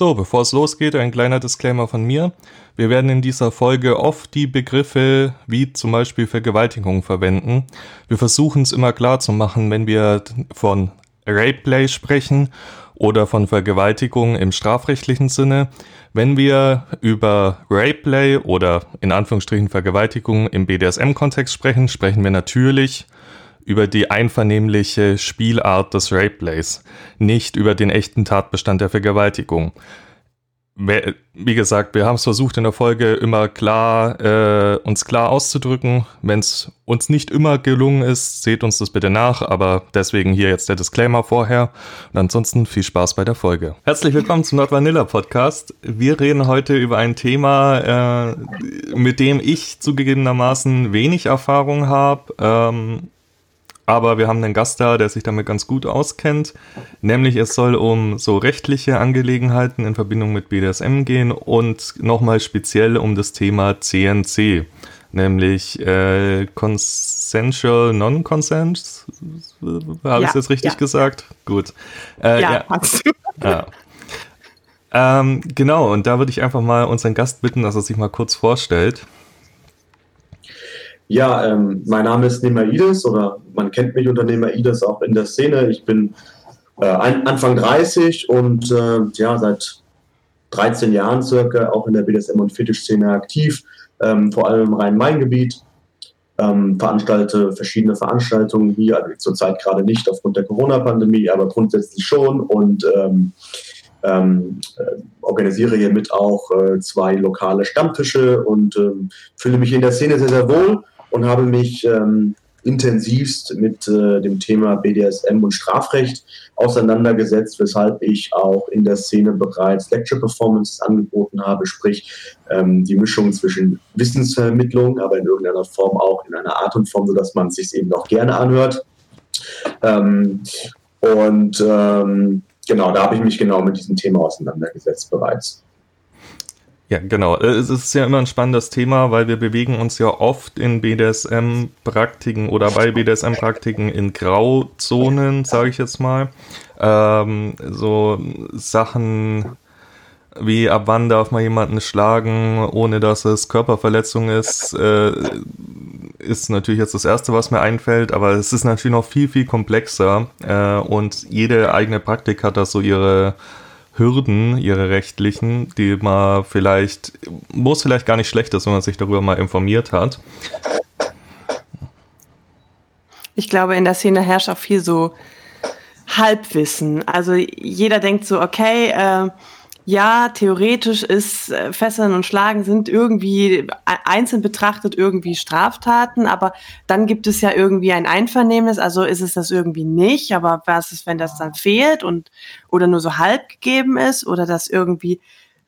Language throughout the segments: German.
So, bevor es losgeht, ein kleiner Disclaimer von mir. Wir werden in dieser Folge oft die Begriffe wie zum Beispiel Vergewaltigung verwenden. Wir versuchen es immer klar zu machen, wenn wir von Rapeplay sprechen oder von Vergewaltigung im strafrechtlichen Sinne. Wenn wir über Rapeplay oder in Anführungsstrichen Vergewaltigung im BDSM-Kontext sprechen, sprechen wir natürlich über die einvernehmliche Spielart des Rapeplays, nicht über den echten Tatbestand der Vergewaltigung wie gesagt, wir haben es versucht in der Folge immer klar, äh, uns klar auszudrücken. Wenn es uns nicht immer gelungen ist, seht uns das bitte nach, aber deswegen hier jetzt der Disclaimer vorher. Und ansonsten viel Spaß bei der Folge. Herzlich willkommen zum Not Vanilla Podcast. Wir reden heute über ein Thema, äh, mit dem ich zugegebenermaßen wenig Erfahrung habe. Ähm, aber wir haben einen Gast da, der sich damit ganz gut auskennt. Nämlich es soll um so rechtliche Angelegenheiten in Verbindung mit BDSM gehen und nochmal speziell um das Thema CNC, nämlich äh, Consensual Non-Consent. Habe ja, ich es jetzt richtig ja. gesagt? Gut. Äh, ja, ja. Du. Ja. Ähm, genau, und da würde ich einfach mal unseren Gast bitten, dass er sich mal kurz vorstellt. Ja, ähm, mein Name ist Nemaides oder man kennt mich unter Nemaides auch in der Szene. Ich bin äh, Anfang 30 und äh, ja, seit 13 Jahren circa auch in der BDSM- und Fetisch-Szene aktiv, ähm, vor allem im Rhein-Main-Gebiet. Ähm, veranstalte verschiedene Veranstaltungen hier, also zurzeit gerade nicht aufgrund der Corona-Pandemie, aber grundsätzlich schon und ähm, ähm, äh, organisiere hiermit auch äh, zwei lokale Stammtische und ähm, fühle mich in der Szene sehr, sehr wohl und habe mich ähm, intensivst mit äh, dem Thema BDSM und Strafrecht auseinandergesetzt, weshalb ich auch in der Szene bereits Lecture Performances angeboten habe, sprich ähm, die Mischung zwischen Wissensvermittlung, aber in irgendeiner Form auch in einer Art und Form, sodass man es sich eben auch gerne anhört. Ähm, und ähm, genau, da habe ich mich genau mit diesem Thema auseinandergesetzt bereits. Ja, genau. Äh, es ist ja immer ein spannendes Thema, weil wir bewegen uns ja oft in BDSM-Praktiken oder bei BDSM-Praktiken in Grauzonen, sage ich jetzt mal. Ähm, so Sachen wie ab wann darf man jemanden schlagen, ohne dass es Körperverletzung ist, äh, ist natürlich jetzt das Erste, was mir einfällt, aber es ist natürlich noch viel, viel komplexer äh, und jede eigene Praktik hat da so ihre Hürden, ihre rechtlichen, die man vielleicht, wo es vielleicht gar nicht schlecht ist, wenn man sich darüber mal informiert hat. Ich glaube, in der Szene herrscht auch viel so Halbwissen. Also jeder denkt so, okay, äh, ja, theoretisch ist äh, Fesseln und Schlagen sind irgendwie e-, einzeln betrachtet irgendwie Straftaten, aber dann gibt es ja irgendwie ein Einvernehmnis, also ist es das irgendwie nicht, aber was ist, wenn das dann fehlt und oder nur so halb gegeben ist oder das irgendwie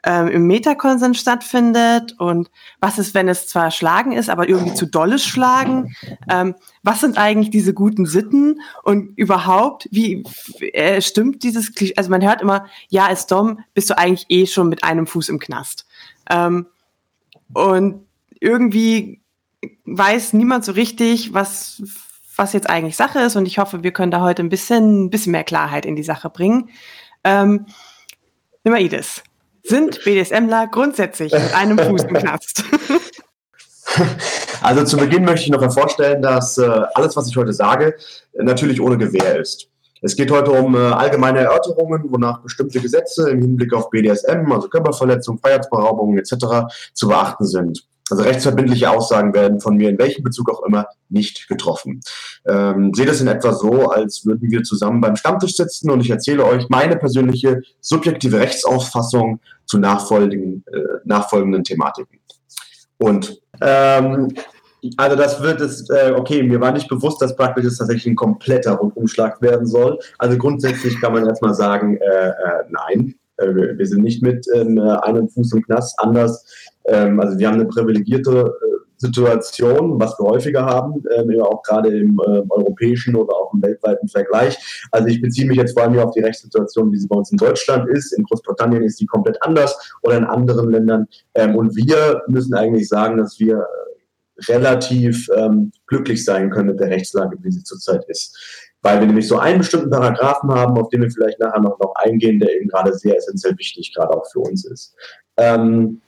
ähm, im Metakonsens stattfindet und was ist, wenn es zwar Schlagen ist, aber irgendwie zu dolles Schlagen? Ähm, was sind eigentlich diese guten Sitten und überhaupt, wie äh, stimmt dieses Klischee? Also man hört immer, ja, als Dom bist du eigentlich eh schon mit einem Fuß im Knast. Ähm, und irgendwie weiß niemand so richtig, was, was jetzt eigentlich Sache ist und ich hoffe, wir können da heute ein bisschen, ein bisschen mehr Klarheit in die Sache bringen. Ähm, Nimaides, sind BDSMler grundsätzlich mit einem Fuß im Knast? Also zu Beginn möchte ich noch hervorstellen, dass äh, alles, was ich heute sage, natürlich ohne Gewähr ist. Es geht heute um äh, allgemeine Erörterungen, wonach bestimmte Gesetze im Hinblick auf BDSM, also Körperverletzung, Freiheitsberaubungen etc. zu beachten sind. Also rechtsverbindliche Aussagen werden von mir in welchem Bezug auch immer nicht getroffen. Ähm, sehe das in etwa so, als würden wir zusammen beim Stammtisch sitzen und ich erzähle euch meine persönliche subjektive Rechtsauffassung zu nachfolgenden, äh, nachfolgenden Thematiken. Und ähm, also das wird es, äh, okay, mir war nicht bewusst, dass praktisch es tatsächlich ein kompletter Rundumschlag werden soll. Also grundsätzlich kann man erstmal sagen, äh, äh, nein, äh, wir sind nicht mit ähm, einem Fuß im Knast. Anders ähm, also wir haben eine privilegierte äh, Situation, was wir häufiger haben, ähm, auch gerade im äh, europäischen oder auch im weltweiten Vergleich. Also ich beziehe mich jetzt vor allem auf die Rechtssituation, wie sie bei uns in Deutschland ist. In Großbritannien ist die komplett anders oder in anderen Ländern. Ähm, und wir müssen eigentlich sagen, dass wir äh, relativ ähm, glücklich sein können mit der Rechtslage, wie sie zurzeit ist. weil wir nämlich so einen bestimmten Paragraphen haben, auf den wir vielleicht nachher noch, noch eingehen, der eben gerade sehr essentiell wichtig, gerade auch für uns ist. Ähm,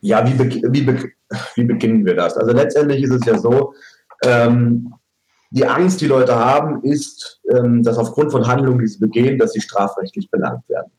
ja, wie, be wie, be wie beginnen wir das? Also letztendlich ist es ja so, ähm, die Angst, die Leute haben, ist, ähm, dass aufgrund von Handlungen, die sie begehen, dass sie strafrechtlich belangt werden.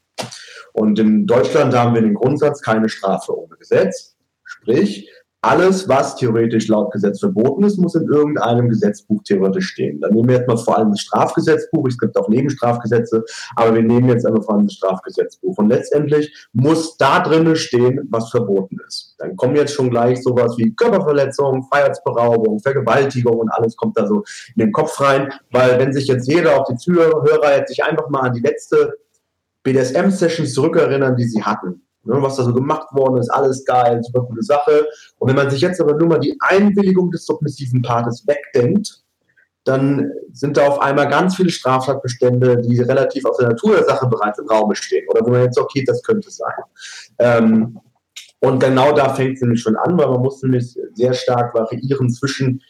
Und in Deutschland haben wir den Grundsatz, keine Strafe ohne Gesetz. Sprich, alles, was theoretisch laut Gesetz verboten ist, muss in irgendeinem Gesetzbuch theoretisch stehen. Dann nehmen wir jetzt mal vor allem das Strafgesetzbuch. Es gibt auch Nebenstrafgesetze, aber wir nehmen jetzt einfach vor allem das Strafgesetzbuch. Und letztendlich muss da drinnen stehen, was verboten ist. Dann kommen jetzt schon gleich sowas wie Körperverletzung, Freiheitsberaubung, Vergewaltigung und alles kommt da so in den Kopf rein. Weil wenn sich jetzt jeder, auch die Zuhörer, jetzt sich einfach mal an die letzte BDSM-Session zurückerinnern, die sie hatten Ne, was da so gemacht worden ist, alles geil, super gute Sache. Und wenn man sich jetzt aber nur mal die Einwilligung des submissiven Partes wegdenkt, dann sind da auf einmal ganz viele Straftatbestände, die relativ aus der Natur der Sache bereits im Raum stehen. Oder wo man jetzt, okay, das könnte sein. Ähm, und genau da fängt es nämlich schon an, weil man muss nämlich sehr stark variieren zwischen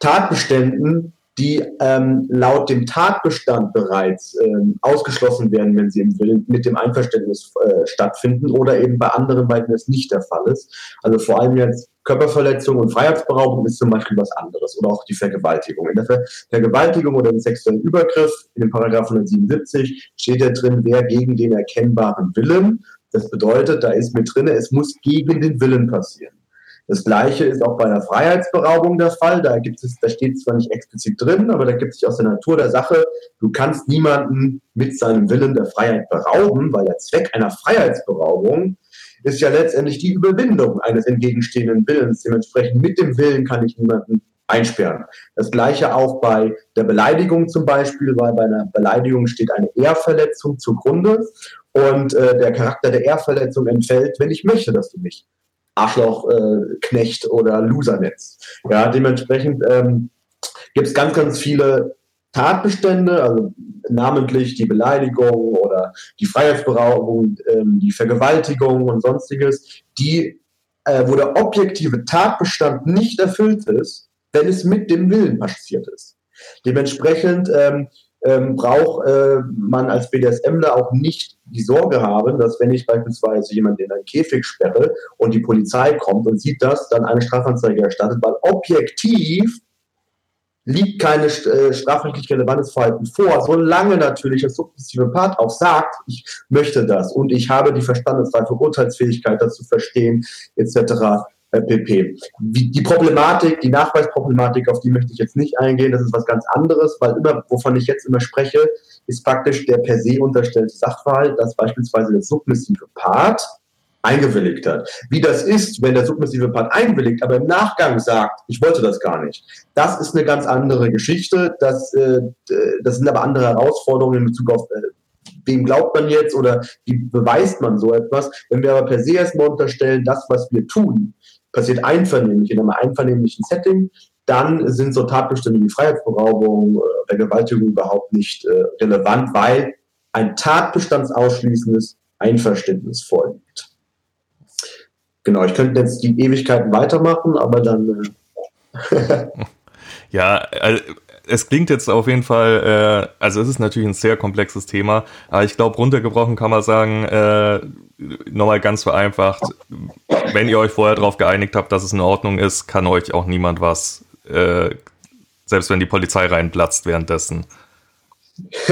Tatbeständen, die ähm, laut dem Tatbestand bereits ähm, ausgeschlossen werden, wenn sie im Willen mit dem Einverständnis äh, stattfinden oder eben bei anderen, weil das nicht der Fall ist. Also vor allem jetzt Körperverletzung und Freiheitsberaubung ist zum Beispiel was anderes oder auch die Vergewaltigung. In der Ver Vergewaltigung oder dem sexuellen Übergriff in dem Paragraph 177 steht ja drin, wer gegen den erkennbaren Willen. Das bedeutet, da ist mit drin, es muss gegen den Willen passieren. Das Gleiche ist auch bei einer Freiheitsberaubung der Fall. Da gibt es, da steht zwar nicht explizit drin, aber da gibt es sich aus der Natur der Sache, du kannst niemanden mit seinem Willen der Freiheit berauben, weil der Zweck einer Freiheitsberaubung ist ja letztendlich die Überwindung eines entgegenstehenden Willens. Dementsprechend mit dem Willen kann ich niemanden einsperren. Das gleiche auch bei der Beleidigung zum Beispiel, weil bei einer Beleidigung steht eine Ehrverletzung zugrunde und äh, der Charakter der Ehrverletzung entfällt, wenn ich möchte, dass du mich Arschloch, äh, oder Losernetz. Ja, dementsprechend ähm, gibt es ganz, ganz viele Tatbestände, also namentlich die Beleidigung oder die Freiheitsberaubung, ähm, die Vergewaltigung und sonstiges, die, äh, wo der objektive Tatbestand nicht erfüllt ist, wenn es mit dem Willen passiert ist. Dementsprechend ähm, ähm, braucht äh, man als BDSMler auch nicht die Sorge haben, dass wenn ich beispielsweise jemanden in einen Käfig sperre und die Polizei kommt und sieht das, dann eine Strafanzeige erstattet, weil objektiv liegt keine äh, strafrechtlich relevantes Verhalten vor, solange natürlich das submissive Part auch sagt, ich möchte das und ich habe die verstandesreife Urteilsfähigkeit, das zu verstehen, etc. Äh, pp. Wie, die Problematik, die Nachweisproblematik, auf die möchte ich jetzt nicht eingehen, das ist was ganz anderes, weil immer, wovon ich jetzt immer spreche, ist praktisch der per se unterstellte Sachverhalt, dass beispielsweise der submissive Part eingewilligt hat. Wie das ist, wenn der submissive Part einwilligt, aber im Nachgang sagt, ich wollte das gar nicht. Das ist eine ganz andere Geschichte. Das, äh, das sind aber andere Herausforderungen in Bezug auf äh, wem glaubt man jetzt oder wie beweist man so etwas? Wenn wir aber per se erstmal unterstellen, das, was wir tun, passiert einvernehmlich, in einem einvernehmlichen Setting, dann sind so Tatbestände wie Freiheitsberaubung oder Vergewaltigung überhaupt nicht äh, relevant, weil ein tatbestandsausschließendes Einverständnis vorliegt. Genau, ich könnte jetzt die Ewigkeiten weitermachen, aber dann. Äh ja, also es klingt jetzt auf jeden Fall, äh, also es ist natürlich ein sehr komplexes Thema, aber ich glaube, runtergebrochen kann man sagen, äh, nochmal ganz vereinfacht, wenn ihr euch vorher darauf geeinigt habt, dass es in Ordnung ist, kann euch auch niemand was, äh, selbst wenn die Polizei reinplatzt währenddessen.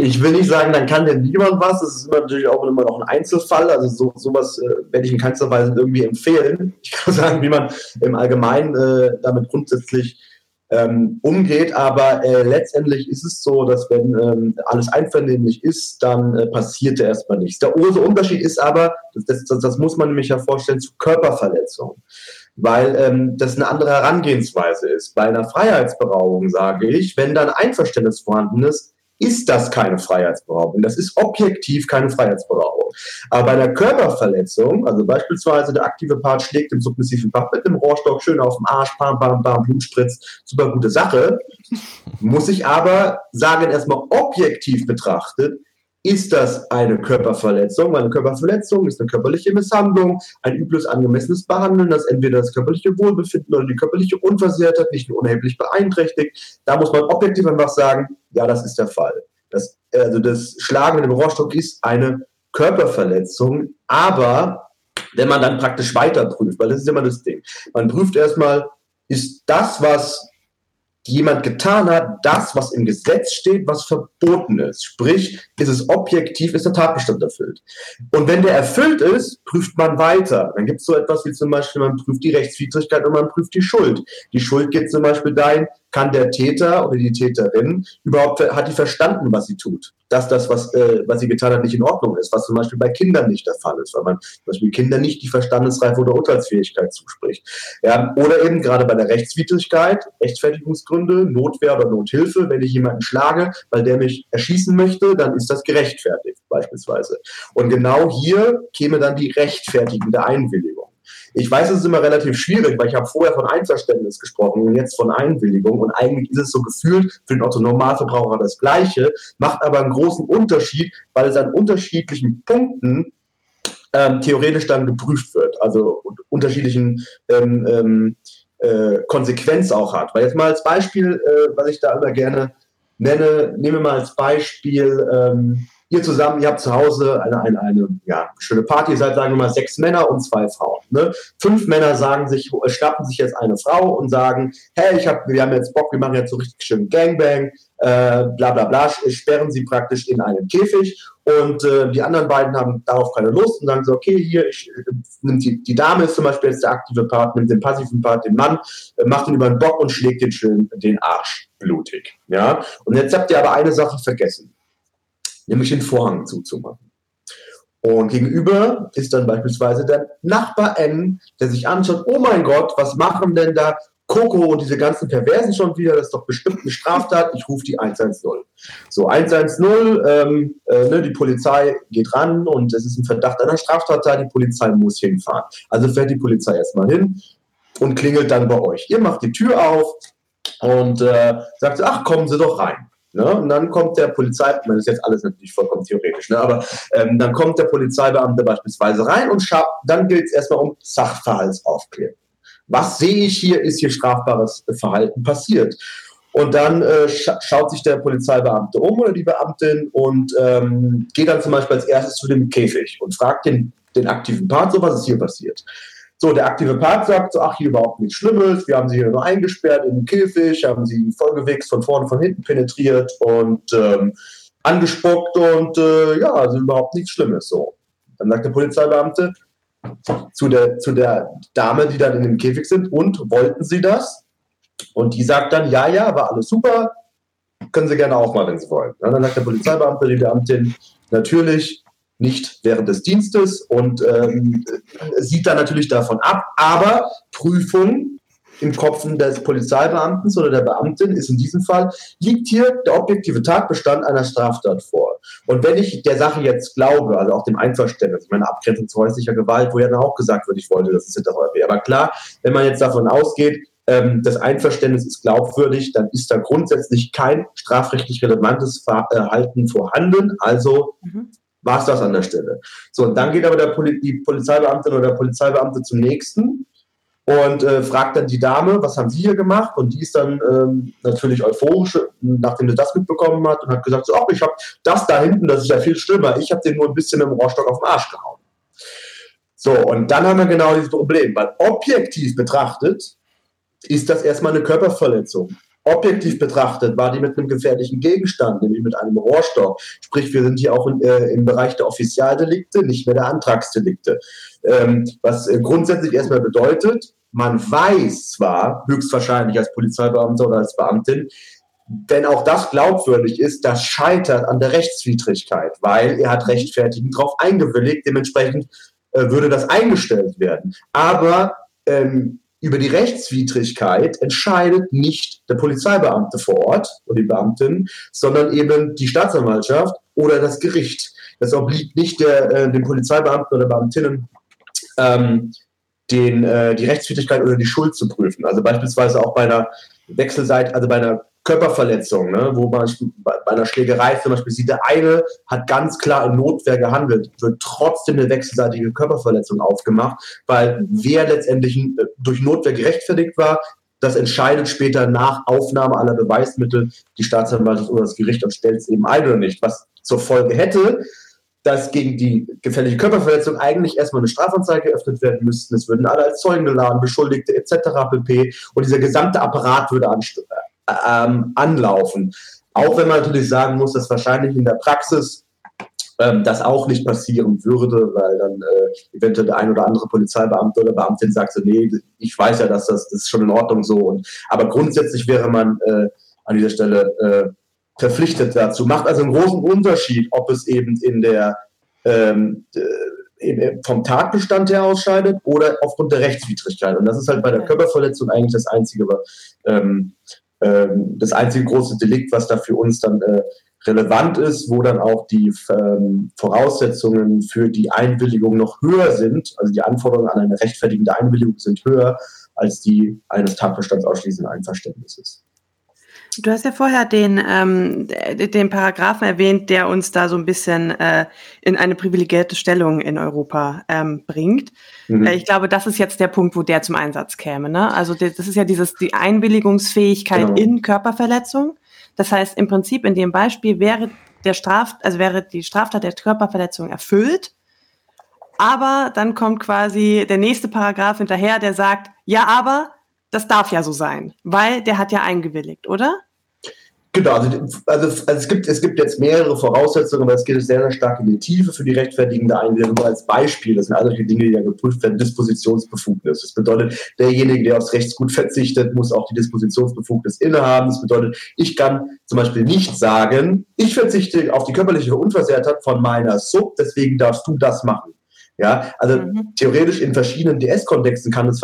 Ich will nicht sagen, dann kann dir niemand was. Das ist natürlich auch immer noch ein Einzelfall. Also so, sowas äh, werde ich in keinster Weise irgendwie empfehlen. Ich kann sagen, wie man im Allgemeinen äh, damit grundsätzlich ähm, umgeht. Aber äh, letztendlich ist es so, dass wenn ähm, alles einvernehmlich ist, dann äh, passiert erstmal nichts. Der große Unterschied ist aber, das, das, das muss man nämlich ja vorstellen, zu Körperverletzung. Weil ähm, das eine andere Herangehensweise ist. Bei einer Freiheitsberaubung sage ich, wenn dann Einverständnis vorhanden ist, ist das keine Freiheitsberaubung. Das ist objektiv keine Freiheitsberaubung. Aber bei einer Körperverletzung, also beispielsweise der aktive Part schlägt den submissiven Part mit dem Rohrstock schön auf den Arsch, bam, bam, bam, Blut spritzt, super gute Sache, muss ich aber sagen, erstmal objektiv betrachtet, ist das eine Körperverletzung? Eine Körperverletzung ist eine körperliche Misshandlung, ein übles, angemessenes Behandeln, das entweder das körperliche Wohlbefinden oder die körperliche Unversehrtheit nicht nur unerheblich beeinträchtigt. Da muss man objektiv einfach sagen, ja, das ist der Fall. Das, also das Schlagen mit dem Rohrstock ist eine Körperverletzung, aber wenn man dann praktisch weiter prüft, weil das ist immer das Ding. Man prüft erstmal, ist das, was jemand getan hat, das, was im Gesetz steht, was verboten ist. Sprich, ist es objektiv, ist der Tatbestand erfüllt. Und wenn der erfüllt ist, prüft man weiter. Dann gibt es so etwas wie zum Beispiel, man prüft die Rechtswidrigkeit und man prüft die Schuld. Die Schuld geht zum Beispiel dahin, kann der Täter oder die Täterin überhaupt, hat die verstanden, was sie tut? Dass das, was, äh, was sie getan hat, nicht in Ordnung ist, was zum Beispiel bei Kindern nicht der Fall ist, weil man zum Beispiel Kindern nicht die Verstandesreife oder Urteilsfähigkeit zuspricht. Ja, oder eben gerade bei der Rechtswidrigkeit, Rechtfertigungsgründe, Notwehr oder Nothilfe, wenn ich jemanden schlage, weil der mich erschießen möchte, dann ist das gerechtfertigt beispielsweise. Und genau hier käme dann die rechtfertigende Einwilligung. Ich weiß, es ist immer relativ schwierig, weil ich habe vorher von Einverständnis gesprochen und jetzt von Einwilligung. Und eigentlich ist es so gefühlt für den Otto-Normalverbraucher das Gleiche, macht aber einen großen Unterschied, weil es an unterschiedlichen Punkten ähm, theoretisch dann geprüft wird, also unterschiedlichen ähm, ähm, äh, Konsequenz auch hat. Weil jetzt mal als Beispiel, äh, was ich da immer gerne nenne, nehmen wir mal als Beispiel, ähm, ihr zusammen, ihr habt zu Hause eine, eine, eine ja, schöne Party, ihr seid, sagen wir mal, sechs Männer und zwei Frauen. Ne? Fünf Männer sagen sich, schnappen sich jetzt eine Frau und sagen, hey, ich hab, wir haben jetzt Bock, wir machen jetzt so richtig schön Gangbang, äh, bla bla bla, sperren sie praktisch in einen Käfig und äh, die anderen beiden haben darauf keine Lust und sagen so, okay, hier, ich, äh, nimmt die, die Dame ist zum Beispiel jetzt der aktive Part, nimmt den passiven Part, den Mann, äh, macht ihn über den Bock und schlägt den schön den Arsch blutig. Ja? Und jetzt habt ihr aber eine Sache vergessen nämlich den Vorhang zuzumachen. Und gegenüber ist dann beispielsweise der Nachbar N, der sich anschaut, oh mein Gott, was machen denn da Coco und diese ganzen Perversen schon wieder, das ist doch bestimmt eine Straftat, ich rufe die 110. So, 110, ähm, äh, ne, die Polizei geht ran und es ist ein Verdacht einer Straftat da, die Polizei muss hinfahren. Also fährt die Polizei erstmal hin und klingelt dann bei euch. Ihr macht die Tür auf und äh, sagt, ach, kommen Sie doch rein. Ne? Und dann kommt der Polizei, das ist jetzt alles natürlich vollkommen theoretisch, ne? aber ähm, dann kommt der Polizeibeamte beispielsweise rein und dann gilt es erstmal um Sachverhaltsaufklärung. Was sehe ich hier, ist hier strafbares Verhalten passiert? Und dann äh, scha schaut sich der Polizeibeamte um oder die Beamtin und ähm, geht dann zum Beispiel als erstes zu dem Käfig und fragt den, den aktiven Part so, was ist hier passiert. So, der aktive Part sagt so, ach, hier überhaupt nichts Schlimmes, wir haben sie hier nur eingesperrt in den Käfig, haben sie vollgewichst von vorne, von hinten penetriert und ähm, angespuckt und äh, ja, also überhaupt nichts Schlimmes. So. Dann sagt der Polizeibeamte zu der, zu der Dame, die dann in dem Käfig sind, und wollten sie das? Und die sagt dann, ja, ja, war alles super, können Sie gerne auch mal, wenn Sie wollen. dann sagt der Polizeibeamte, die Beamtin, natürlich, nicht während des Dienstes und ähm, sieht dann natürlich davon ab. Aber Prüfung im Kopf des Polizeibeamten oder der Beamtin ist in diesem Fall, liegt hier der objektive Tatbestand einer Straftat vor. Und wenn ich der Sache jetzt glaube, also auch dem Einverständnis, meine Abgrenzung zu häuslicher Gewalt, wo ja dann auch gesagt wird, ich wollte, dass es hinterher wäre. Aber klar, wenn man jetzt davon ausgeht, ähm, das Einverständnis ist glaubwürdig, dann ist da grundsätzlich kein strafrechtlich relevantes Verhalten vorhanden. Also mhm war es das an der Stelle. So, und dann geht aber Poli die Polizeibeamtin oder der Polizeibeamte zum nächsten und äh, fragt dann die Dame, was haben Sie hier gemacht? Und die ist dann ähm, natürlich euphorisch, nachdem sie das mitbekommen hat und hat gesagt, so, ich habe das da hinten, das ist ja viel schlimmer. Ich habe den nur ein bisschen im Rohrstock auf den Arsch gehauen. So, und dann haben wir genau dieses Problem, weil objektiv betrachtet ist das erstmal eine Körperverletzung objektiv betrachtet war die mit einem gefährlichen Gegenstand, nämlich mit einem Rohrstock. Sprich, wir sind hier auch in, äh, im Bereich der Offizialdelikte, nicht mehr der Antragsdelikte. Ähm, was äh, grundsätzlich erstmal bedeutet, man weiß zwar höchstwahrscheinlich als Polizeibeamter oder als Beamtin, wenn auch das glaubwürdig ist, das scheitert an der Rechtswidrigkeit, weil er hat rechtfertigend darauf eingewilligt, dementsprechend äh, würde das eingestellt werden. Aber ähm, über die Rechtswidrigkeit entscheidet nicht der Polizeibeamte vor Ort oder die Beamtin, sondern eben die Staatsanwaltschaft oder das Gericht. Das obliegt nicht der, äh, dem Polizeibeamten oder Beamtinnen, ähm, den, äh, die Rechtswidrigkeit oder die Schuld zu prüfen. Also beispielsweise auch bei einer Wechselseite, also bei einer Körperverletzung, ne, wo man bei einer Schlägerei zum Beispiel sieht, der eine hat ganz klar in Notwehr gehandelt, wird trotzdem eine wechselseitige Körperverletzung aufgemacht, weil wer letztendlich äh, durch Notwehr gerechtfertigt war, das entscheidet später nach Aufnahme aller Beweismittel die Staatsanwaltschaft oder das Gericht und stellt es eben ein oder nicht. Was zur Folge hätte, dass gegen die gefährliche Körperverletzung eigentlich erstmal eine Strafanzeige geöffnet werden müsste. Es würden alle als Zeugen geladen, Beschuldigte etc. pp. Und dieser gesamte Apparat würde ähm, anlaufen. Auch wenn man natürlich sagen muss, dass wahrscheinlich in der Praxis ähm, das auch nicht passieren würde, weil dann äh, eventuell der ein oder andere Polizeibeamte oder Beamtin sagt so, nee, ich weiß ja, dass das, das ist schon in Ordnung so. Und, aber grundsätzlich wäre man äh, an dieser Stelle äh, verpflichtet dazu. Macht also einen großen Unterschied, ob es eben in der ähm, äh, vom Tatbestand her ausscheidet oder aufgrund der Rechtswidrigkeit. Und das ist halt bei der Körperverletzung eigentlich das einzige, ähm, ähm, das einzige große Delikt, was da für uns dann äh, relevant ist, wo dann auch die ähm, Voraussetzungen für die Einwilligung noch höher sind. Also die Anforderungen an eine rechtfertigende Einwilligung sind höher als die eines Tatbestands ausschließenden Einverständnisses. Du hast ja vorher den, ähm, den Paragraphen erwähnt, der uns da so ein bisschen äh, in eine privilegierte Stellung in Europa ähm, bringt. Mhm. Äh, ich glaube, das ist jetzt der Punkt, wo der zum Einsatz käme. Ne? Also das ist ja dieses die Einwilligungsfähigkeit genau. in Körperverletzung. Das heißt, im Prinzip in dem Beispiel wäre der Straf, also wäre die Straftat der Körperverletzung erfüllt, aber dann kommt quasi der nächste Paragraph hinterher, der sagt, ja, aber das darf ja so sein, weil der hat ja eingewilligt, oder? Genau, also, also, also, es, gibt, es gibt jetzt mehrere Voraussetzungen, aber es geht sehr, sehr stark in die Tiefe für die rechtfertigende Einwilligung. Als Beispiel, das sind all solche Dinge, die ja geprüft werden, Dispositionsbefugnis. Das bedeutet, derjenige, der aufs Rechtsgut verzichtet, muss auch die Dispositionsbefugnis innehaben. Das bedeutet, ich kann zum Beispiel nicht sagen, ich verzichte auf die körperliche Unversehrtheit von meiner Sub, deswegen darfst du das machen. Ja, also mhm. theoretisch in verschiedenen DS-Kontexten kann es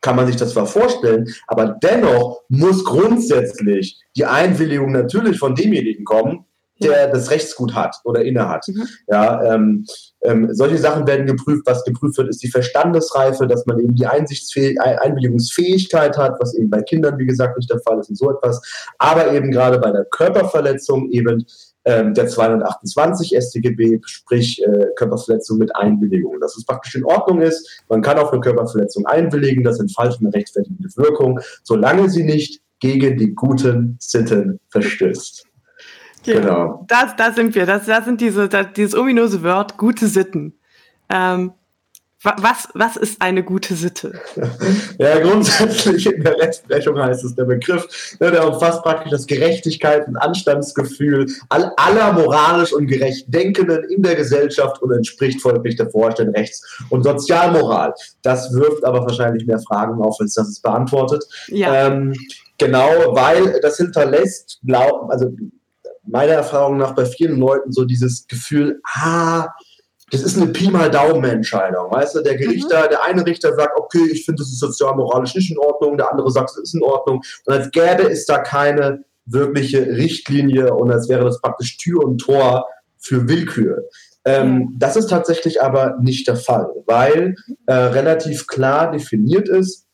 kann man sich das zwar vorstellen, aber dennoch muss grundsätzlich die Einwilligung natürlich von demjenigen kommen, der das Rechtsgut hat oder innehat. Mhm. Ja, ähm, ähm, solche Sachen werden geprüft. Was geprüft wird, ist die Verstandesreife, dass man eben die Einsichtsfäh Einwilligungsfähigkeit hat, was eben bei Kindern, wie gesagt, nicht der Fall ist und so etwas. Aber eben gerade bei der Körperverletzung eben ähm, der 228 StGB, sprich äh, Körperverletzung mit Einwilligung. Dass es praktisch in Ordnung ist, man kann auf eine Körperverletzung einwilligen, das entfaltet eine rechtfertigende Wirkung, solange sie nicht gegen die guten Sitten verstößt. Genau. genau. Das, da sind wir. Das, das sind diese, das, dieses ominöse Wort, gute Sitten. Ähm, was, was ist eine gute Sitte? Ja, grundsätzlich in der Rechtsprechung heißt es der Begriff, ne, der umfasst praktisch das Gerechtigkeit und Anstandsgefühl aller moralisch und gerecht Denkenden in der Gesellschaft und entspricht folglich der Vorstellung Rechts- und Sozialmoral. Das wirft aber wahrscheinlich mehr Fragen auf, als das es beantwortet. Ja. Ähm, genau, weil das hinterlässt, also meiner Erfahrung nach bei vielen Leuten so dieses Gefühl, ah, das ist eine Pi mal Daumen-Entscheidung. Weißt du, der Gerichter, mhm. der eine Richter sagt, okay, ich finde, das ist sozial-moralisch nicht in Ordnung, der andere sagt, es ist in Ordnung. Und als gäbe es da keine wirkliche Richtlinie und als wäre das praktisch Tür und Tor für Willkür. Ähm, das ist tatsächlich aber nicht der Fall, weil äh, relativ klar definiert ist,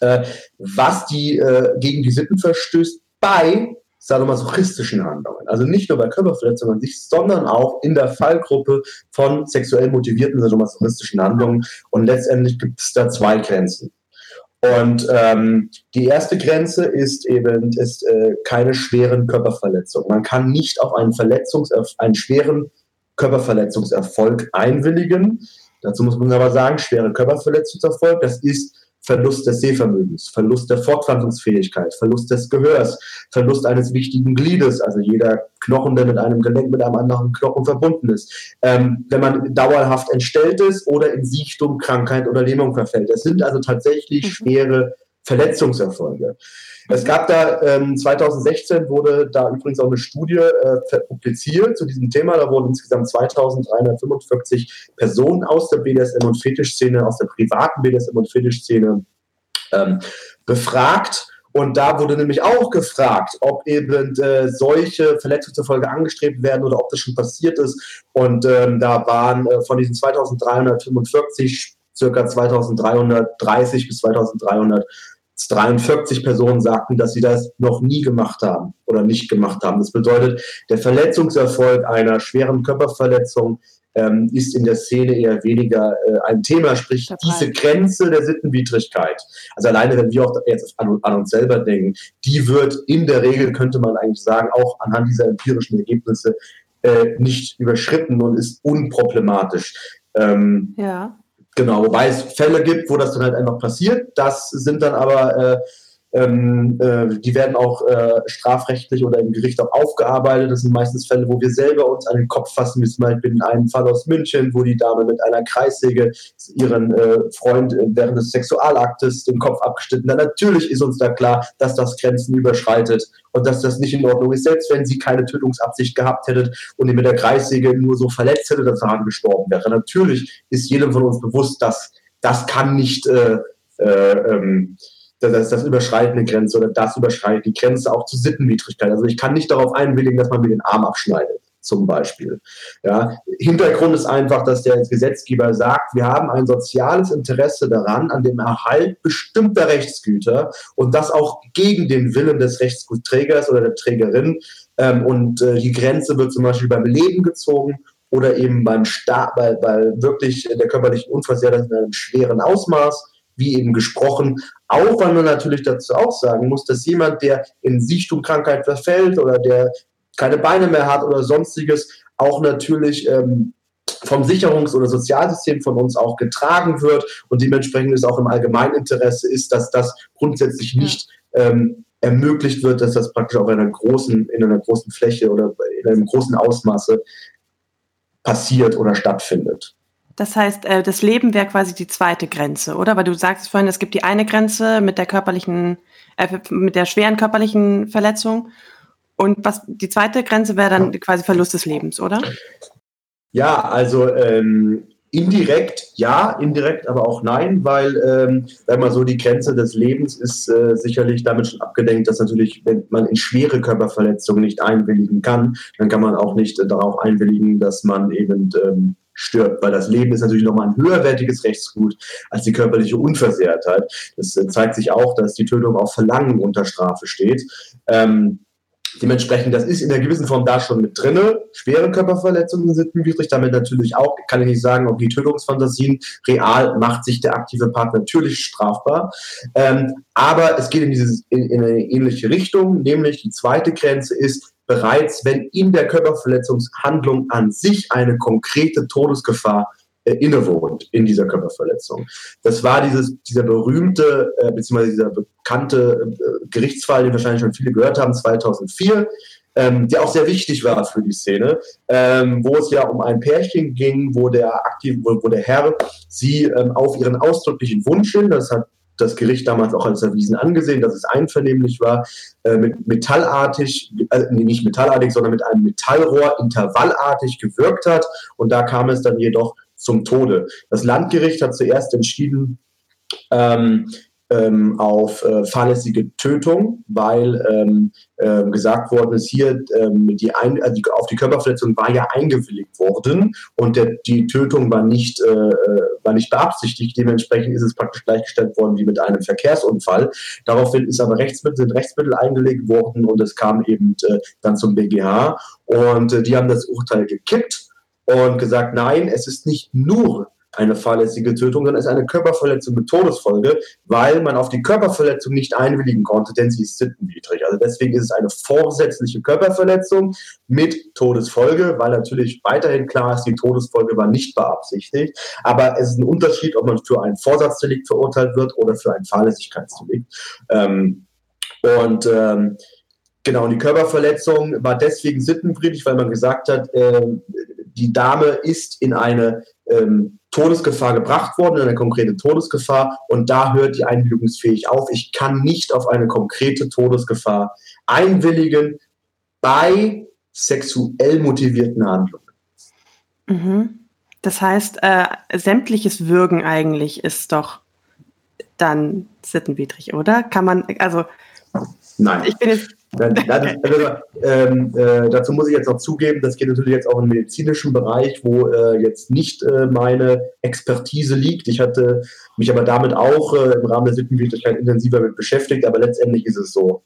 äh, was die äh, gegen die Sitten verstößt bei sadomasochistischen Handlungen. Also nicht nur bei Körperverletzungen an sich, sondern auch in der Fallgruppe von sexuell motivierten sadomasochistischen Handlungen. Und letztendlich gibt es da zwei Grenzen. Und ähm, die erste Grenze ist eben ist, äh, keine schweren Körperverletzungen. Man kann nicht auf einen, Verletzungs einen schweren Körperverletzungserfolg einwilligen. Dazu muss man aber sagen, schwere Körperverletzungserfolg, das ist Verlust des Sehvermögens, Verlust der Fortpflanzungsfähigkeit, Verlust des Gehörs, Verlust eines wichtigen Gliedes, also jeder Knochen, der mit einem Gelenk mit einem anderen Knochen verbunden ist. Ähm, wenn man dauerhaft entstellt ist oder in Siechtum, Krankheit oder Lähmung verfällt. Es sind also tatsächlich mhm. schwere Verletzungserfolge. Es gab da, ähm, 2016 wurde da übrigens auch eine Studie äh, publiziert zu diesem Thema. Da wurden insgesamt 2345 Personen aus der BDSM- und Fetischszene, aus der privaten BDSM- und Fetischszene ähm, befragt. Und da wurde nämlich auch gefragt, ob eben äh, solche Verletzungserfolge angestrebt werden oder ob das schon passiert ist. Und ähm, da waren äh, von diesen 2345 circa 2330 bis 2300 43 Personen sagten, dass sie das noch nie gemacht haben oder nicht gemacht haben. Das bedeutet, der Verletzungserfolg einer schweren Körperverletzung ähm, ist in der Szene eher weniger äh, ein Thema, sprich Dabei. diese Grenze der Sittenwidrigkeit. Also alleine, wenn wir auch jetzt an, an, uns selber denken, die wird in der Regel, könnte man eigentlich sagen, auch anhand dieser empirischen Ergebnisse äh, nicht überschritten und ist unproblematisch. Ähm, ja. Genau, wobei es Fälle gibt, wo das dann halt einfach passiert. Das sind dann aber äh, ähm, äh, die werden auch äh, strafrechtlich oder im Gericht auch aufgearbeitet. Das sind meistens Fälle, wo wir selber uns an den Kopf fassen. Wie zum Beispiel in einem Fall aus München, wo die Dame mit einer Kreissäge ihren äh, Freund während des Sexualaktes den Kopf abgeschnitten hat. Natürlich ist uns da klar, dass das Grenzen überschreitet und dass das nicht in Ordnung ist. Selbst wenn sie keine Tötungsabsicht gehabt hätte und ihn mit der Kreissäge nur so verletzt hätte, dass er gestorben wäre. Natürlich ist jedem von uns bewusst, dass das kann nicht äh, äh, ähm, das, das überschreitet eine Grenze oder das überschreitet die Grenze auch zu Sittenwidrigkeit. Also ich kann nicht darauf einwilligen, dass man mir den Arm abschneidet, zum Beispiel. Ja, Hintergrund ist einfach, dass der Gesetzgeber sagt, wir haben ein soziales Interesse daran, an dem Erhalt bestimmter Rechtsgüter und das auch gegen den Willen des Rechtsgutträgers oder der Trägerin. Ähm, und äh, die Grenze wird zum Beispiel beim Leben gezogen oder eben beim Sta bei, bei wirklich der körperlichen Unversehrtheit in einem schweren Ausmaß wie eben gesprochen. Auch weil man natürlich dazu auch sagen muss, dass jemand, der in Sichtumkrankheit verfällt oder der keine Beine mehr hat oder sonstiges, auch natürlich ähm, vom Sicherungs- oder Sozialsystem von uns auch getragen wird und dementsprechend ist auch im Allgemeininteresse ist, dass das grundsätzlich nicht ähm, ermöglicht wird, dass das praktisch auf einer großen, in einer großen Fläche oder in einem großen Ausmaße passiert oder stattfindet. Das heißt, äh, das Leben wäre quasi die zweite Grenze, oder? Weil du sagst vorhin, es gibt die eine Grenze mit der körperlichen, äh, mit der schweren körperlichen Verletzung. Und was die zweite Grenze wäre dann quasi Verlust des Lebens, oder? Ja, also ähm, indirekt ja, indirekt aber auch nein, weil, ähm, sag mal so, die Grenze des Lebens ist äh, sicherlich damit schon abgedenkt, dass natürlich, wenn man in schwere Körperverletzungen nicht einwilligen kann, dann kann man auch nicht äh, darauf einwilligen, dass man eben ähm, stirbt, weil das Leben ist natürlich nochmal ein höherwertiges Rechtsgut als die körperliche Unversehrtheit. Das äh, zeigt sich auch, dass die Tötung auf Verlangen unter Strafe steht. Ähm, Dementsprechend, das ist in einer gewissen Form da schon mit drinne. Schwere Körperverletzungen sind widrig, damit natürlich auch, kann ich nicht sagen, ob die Tötungsfantasien real macht sich der aktive Part natürlich strafbar. Ähm, aber es geht in, dieses, in, in eine ähnliche Richtung, nämlich die zweite Grenze ist, bereits, wenn in der Körperverletzungshandlung an sich eine konkrete Todesgefahr äh, innewohnt in dieser Körperverletzung. Das war dieses, dieser berühmte, äh, beziehungsweise dieser bekannte äh, Gerichtsfall, den wahrscheinlich schon viele gehört haben, 2004, ähm, der auch sehr wichtig war für die Szene, ähm, wo es ja um ein Pärchen ging, wo der aktiv, wo, wo der Herr sie ähm, auf ihren ausdrücklichen Wunsch hin, das hat das Gericht damals auch als erwiesen angesehen, dass es einvernehmlich war, äh, mit metallartig, äh, nicht metallartig, sondern mit einem Metallrohr intervallartig gewirkt hat. Und da kam es dann jedoch zum Tode. Das Landgericht hat zuerst entschieden, ähm, ähm, auf äh, fahrlässige Tötung, weil ähm, äh, gesagt worden ist, hier ähm, die, ein, also die, auf die Körperverletzung war ja eingewilligt worden und der, die Tötung war nicht, äh, äh, war nicht beabsichtigt. Dementsprechend ist es praktisch gleichgestellt worden wie mit einem Verkehrsunfall. Daraufhin ist aber Rechtsmittel, sind Rechtsmittel eingelegt worden und es kam eben äh, dann zum BGH und äh, die haben das Urteil gekippt und gesagt, nein, es ist nicht nur eine fahrlässige Tötung, sondern es ist eine Körperverletzung mit Todesfolge, weil man auf die Körperverletzung nicht einwilligen konnte, denn sie ist sittenwidrig. Also deswegen ist es eine vorsätzliche Körperverletzung mit Todesfolge, weil natürlich weiterhin klar ist, die Todesfolge war nicht beabsichtigt. Aber es ist ein Unterschied, ob man für ein Vorsatzdelikt verurteilt wird oder für ein Fahrlässigkeitsdelikt. Ähm, und ähm, Genau, die Körperverletzung war deswegen sittenwidrig, weil man gesagt hat, äh, die Dame ist in eine ähm, Todesgefahr gebracht worden, in eine konkrete Todesgefahr, und da hört die Einwilligungsfähig auf. Ich kann nicht auf eine konkrete Todesgefahr einwilligen bei sexuell motivierten Handlungen. Mhm. Das heißt, äh, sämtliches Würgen eigentlich ist doch dann sittenwidrig, oder? Kann man, also Nein. Ich bin jetzt Nein, das, also, ähm, äh, dazu muss ich jetzt noch zugeben, das geht natürlich jetzt auch im medizinischen Bereich, wo äh, jetzt nicht äh, meine Expertise liegt. Ich hatte mich aber damit auch äh, im Rahmen der Sittenwidrigkeit intensiver mit beschäftigt, aber letztendlich ist es so,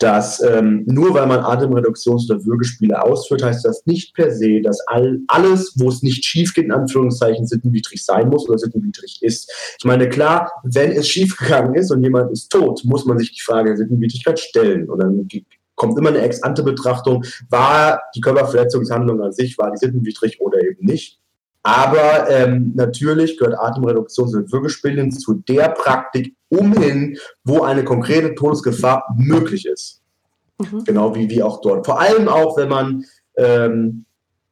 dass ähm, nur weil man Atemreduktions- oder Würgespiele ausführt, heißt das nicht per se, dass all, alles, wo es nicht schief geht, in Anführungszeichen sittenwidrig sein muss oder sittenwidrig ist. Ich meine, klar, wenn es schiefgegangen ist und jemand ist tot, muss man sich die Frage der Sittenwidrigkeit stellen. Und dann kommt immer eine Ex-ante-Betrachtung, war die Körperverletzungshandlung an sich, war die sittenwidrig oder eben nicht. Aber ähm, natürlich gehört Atemreduktions- und Würgespielen zu der Praktik umhin, wo eine konkrete Todesgefahr möglich ist. Mhm. Genau wie, wie auch dort. Vor allem auch, wenn man ähm,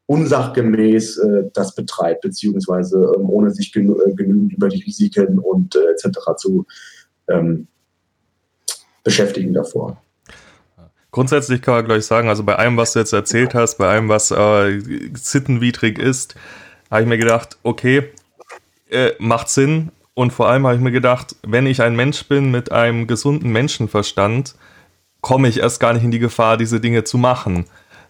unsachgemäß äh, das betreibt, beziehungsweise ähm, ohne sich genü äh, genügend über die Risiken und äh, etc. zu ähm, beschäftigen davor. Grundsätzlich kann man gleich sagen, also bei allem, was du jetzt erzählt hast, bei allem, was äh, sittenwidrig ist, habe ich mir gedacht, okay, äh, macht Sinn. Und vor allem habe ich mir gedacht, wenn ich ein Mensch bin mit einem gesunden Menschenverstand, komme ich erst gar nicht in die Gefahr, diese Dinge zu machen.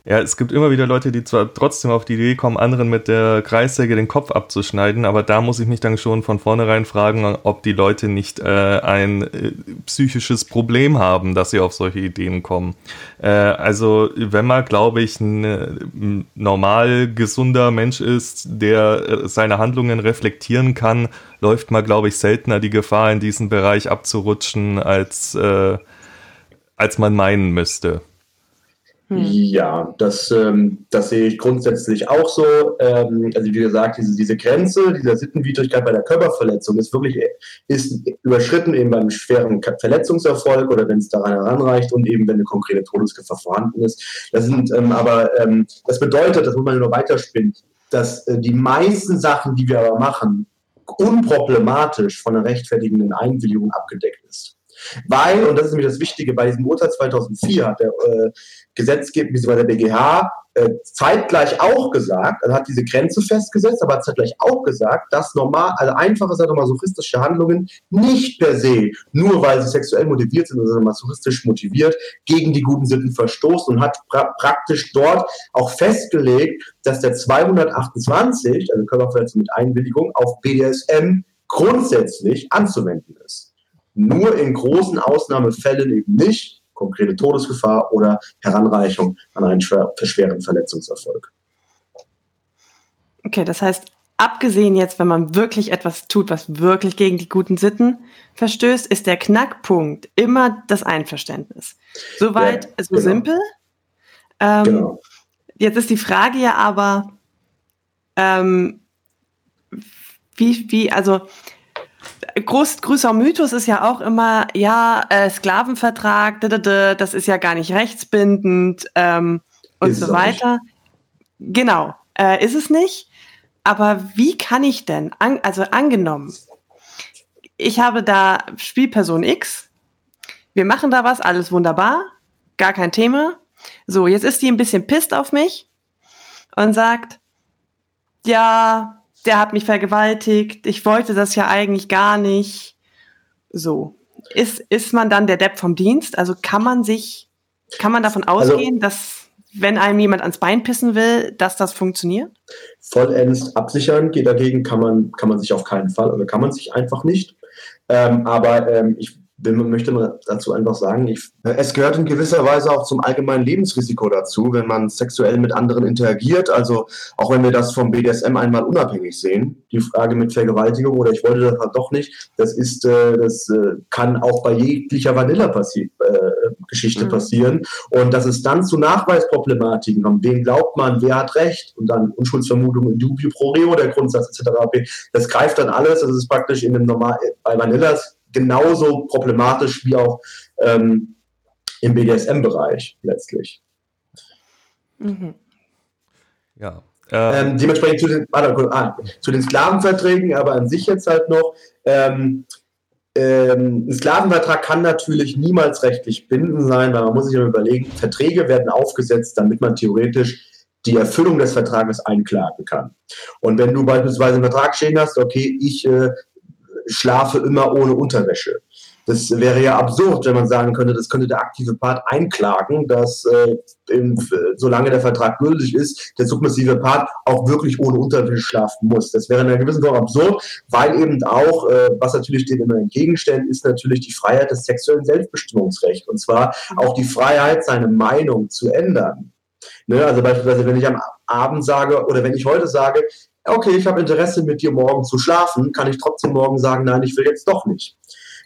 Ja, es gibt immer wieder Leute, die zwar trotzdem auf die Idee kommen, anderen mit der Kreissäge den Kopf abzuschneiden, aber da muss ich mich dann schon von vornherein fragen, ob die Leute nicht äh, ein äh, psychisches Problem haben, dass sie auf solche Ideen kommen. Äh, also wenn man, glaube ich, ein, normal gesunder Mensch ist, der äh, seine Handlungen reflektieren kann, läuft man, glaube ich, seltener die Gefahr, in diesen Bereich abzurutschen, als, äh, als man meinen müsste. Hm. Ja, das, ähm, das sehe ich grundsätzlich auch so. Ähm, also wie gesagt, diese, diese Grenze dieser Sittenwidrigkeit bei der Körperverletzung ist wirklich ist überschritten eben beim schweren Verletzungserfolg oder wenn es daran heranreicht und eben wenn eine konkrete Todesgefahr vorhanden ist. Das sind ähm, aber ähm, das bedeutet, das muss man nur weiterspinnen, dass äh, die meisten Sachen, die wir aber machen, unproblematisch von einer rechtfertigenden Einwilligung abgedeckt ist. Weil, und das ist nämlich das Wichtige, bei diesem Urteil 2004 hat der äh, Gesetzgeber, bzw. der BGH, äh, zeitgleich auch gesagt, also hat diese Grenze festgesetzt, aber hat zeitgleich auch gesagt, dass normal, also einfache sadomasochistische Handlungen nicht per se, nur weil sie sexuell motiviert sind oder masochistisch motiviert, gegen die guten Sitten verstoßen und hat pra praktisch dort auch festgelegt, dass der 228, also Körperverletzung mit Einwilligung, auf BDSM grundsätzlich anzuwenden ist. Nur in großen Ausnahmefällen eben nicht konkrete Todesgefahr oder Heranreichung an einen schweren Verletzungserfolg. Okay, das heißt, abgesehen jetzt, wenn man wirklich etwas tut, was wirklich gegen die guten Sitten verstößt, ist der Knackpunkt immer das Einverständnis. Soweit ja, so genau. simpel. Ähm, genau. Jetzt ist die Frage ja aber, ähm, wie, wie, also groß, größer Mythos ist ja auch immer, ja, äh, Sklavenvertrag, das ist ja gar nicht rechtsbindend ähm, und ist so weiter. Genau, äh, ist es nicht. Aber wie kann ich denn, an, also angenommen, ich habe da Spielperson X, wir machen da was, alles wunderbar, gar kein Thema. So, jetzt ist die ein bisschen pisst auf mich und sagt, ja, der hat mich vergewaltigt, ich wollte das ja eigentlich gar nicht. So. Ist, ist man dann der Depp vom Dienst? Also kann man sich, kann man davon also ausgehen, also, dass wenn einem jemand ans Bein pissen will, dass das funktioniert? Vollends absichern geht dagegen kann man, kann man sich auf keinen Fall, oder kann man sich einfach nicht. Ähm, aber ähm, ich man möchte man dazu einfach sagen, ich, es gehört in gewisser Weise auch zum allgemeinen Lebensrisiko dazu, wenn man sexuell mit anderen interagiert. Also auch wenn wir das vom BDSM einmal unabhängig sehen, die Frage mit Vergewaltigung oder ich wollte das halt doch nicht, das ist, äh, das äh, kann auch bei jeglicher Vanilla-Geschichte passi äh, mhm. passieren. Und dass es dann zu Nachweisproblematiken kommt, wem glaubt man, wer hat Recht und dann Unschuldsvermutung in dubio pro reo, der Grundsatz etc. Das greift dann alles. Das ist praktisch in dem normal bei Vanillas genauso problematisch wie auch ähm, im BDSM-Bereich letztlich. Mhm. Ja. Ähm, dementsprechend zu den, warte, ah, zu den Sklavenverträgen, aber an sich jetzt halt noch. Ähm, ähm, ein Sklavenvertrag kann natürlich niemals rechtlich bindend sein, weil man muss sich immer überlegen, Verträge werden aufgesetzt, damit man theoretisch die Erfüllung des Vertrages einklagen kann. Und wenn du beispielsweise einen Vertrag stehen hast, okay, ich äh, schlafe immer ohne Unterwäsche. Das wäre ja absurd, wenn man sagen könnte, das könnte der aktive Part einklagen, dass äh, im, solange der Vertrag gültig ist, der submissive Part auch wirklich ohne Unterwäsche schlafen muss. Das wäre in einer gewissen Form absurd, weil eben auch, äh, was natürlich dem immer entgegenstellt, ist natürlich die Freiheit des sexuellen Selbstbestimmungsrechts. Und zwar auch die Freiheit, seine Meinung zu ändern. Ne? Also beispielsweise, wenn ich am Abend sage oder wenn ich heute sage, okay, ich habe Interesse mit dir morgen zu schlafen, kann ich trotzdem morgen sagen, nein, ich will jetzt doch nicht.